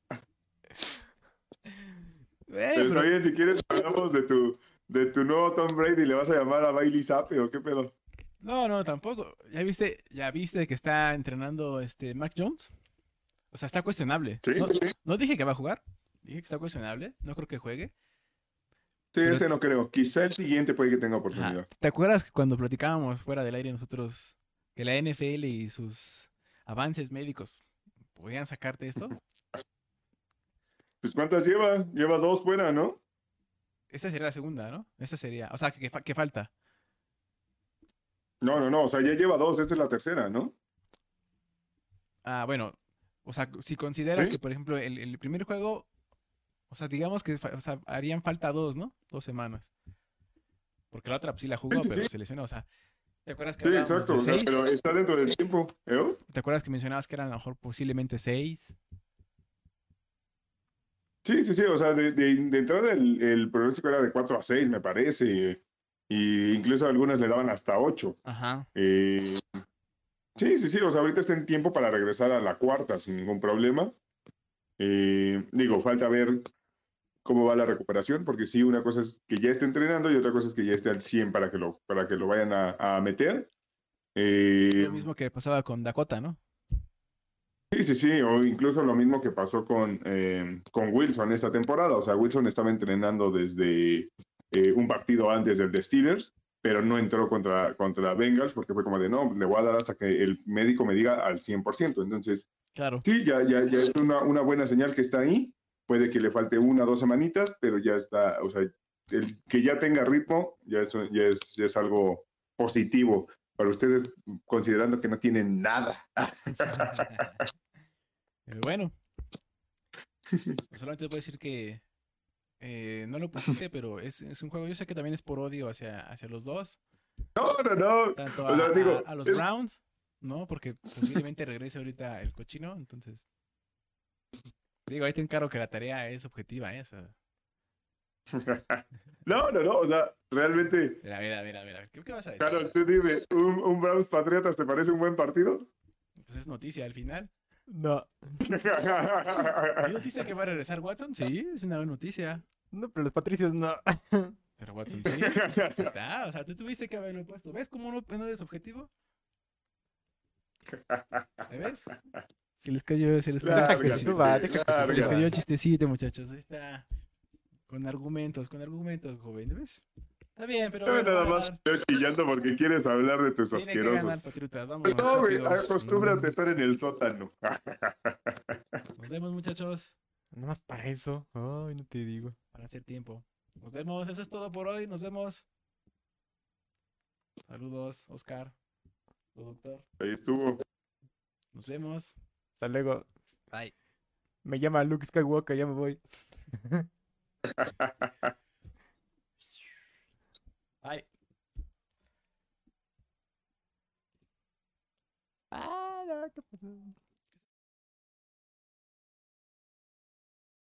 Eh, Pero está pero- bien, si quieres, hablamos de tu, de tu nuevo Tom Brady. ¿Le vas a llamar a Bailey Zappe o qué pedo? No, no, tampoco. ¿Ya viste, ya viste que está entrenando este Mac Jones? O sea, está cuestionable. Sí, no, sí, no dije que va a jugar. Dije que está cuestionable. No creo que juegue. Sí, Pero- ese no creo. Quizá el siguiente puede que tenga oportunidad. ¿Te acuerdas que cuando platicábamos fuera del aire nosotros que la NFL y sus avances médicos podían sacarte esto? Pues ¿cuántas lleva? Lleva dos fuera, ¿no? Esta sería la segunda, ¿no? Esta sería. O sea, que, que falta. No, no, no. O sea, ya lleva dos. Esta es la tercera, ¿no? Ah, bueno. O sea, si consideras ¿Sí? que, por ejemplo, el, el primer juego. O sea, digamos que fa- o sea, harían falta dos, ¿no? Dos semanas. Porque la otra pues, sí la jugó, sí, pero sí. se lesionó. O sea, ¿te acuerdas que Sí, exacto. de seis? pero está dentro del tiempo. ¿eh? ¿Te acuerdas que mencionabas que eran a lo mejor posiblemente seis? Sí, sí, sí. O sea, de, de, de entrada el, el pronóstico era de 4 a 6, me parece. Y incluso algunas le daban hasta 8. Ajá. Eh, sí, sí, sí. O sea, ahorita está en tiempo para regresar a la cuarta sin ningún problema. Eh, digo, falta ver cómo va la recuperación, porque sí, una cosa es que ya esté entrenando y otra cosa es que ya esté al 100 para que lo, para que lo vayan a, a meter. Eh, Lo mismo que pasaba con Dakota, ¿no? Sí, sí, sí, o incluso lo mismo que pasó con, eh, con Wilson esta temporada. O sea, Wilson estaba entrenando desde eh, un partido antes del de Steelers, pero no entró contra, contra Bengals porque fue como de, no, le voy a dar hasta que el médico me diga al 100%. Entonces, Claro. sí, ya, ya, ya es una, una buena señal que está ahí. Puede que le falte una o dos semanitas, pero ya está, o sea, el que ya tenga ritmo ya es, ya es, ya es algo positivo para ustedes, considerando que no tienen nada. Bueno. Solamente te puedo decir que eh, no lo pusiste, pero es, es un juego. Yo sé que también es por odio hacia, hacia los dos. No, no, no. Tanto O a, sea, digo, a- a los es- Browns, ¿no? Porque posiblemente regrese ahorita el cochino. Entonces. Digo, ahí te encargo que la tarea es objetiva, ¿eh? O sea, No, no, no, o sea, realmente, mira, mira, mira, mira. ¿Qué, qué vas a decir? Carol, tú dime, ¿un, un Browns Patriotas te parece un buen partido? Pues es noticia al final. No, ¿Es noticia que va a regresar Watson? Sí, es una buena noticia. no, pero los patricios no. Pero Watson sí. Está, o sea, tú tuviste que haberlo puesto. ¿Ves cómo no, no eres objetivo? ¿Me ves? Si les cayó, se les cayó Se les cayó el chistecito, muchachos. Ahí está. Con argumentos, con argumentos, joven. ¿Ves? Está bien, pero bueno, nada más estoy chillando porque quieres hablar de tus Tiene que ganar, asquerosos. Pues no, güey, acostúmbrate a estar en el sótano. Nos vemos, muchachos. Nada más para eso. Ay, no te digo. Para hacer tiempo. Nos vemos. Eso es todo por hoy. Nos vemos. Saludos, Oscar. Productor. Ahí estuvo. Nos vemos. Hasta luego. Bye. Me llama Luke Skywalker, ya me voy. Bye. Ah, no, ¿qué pasó?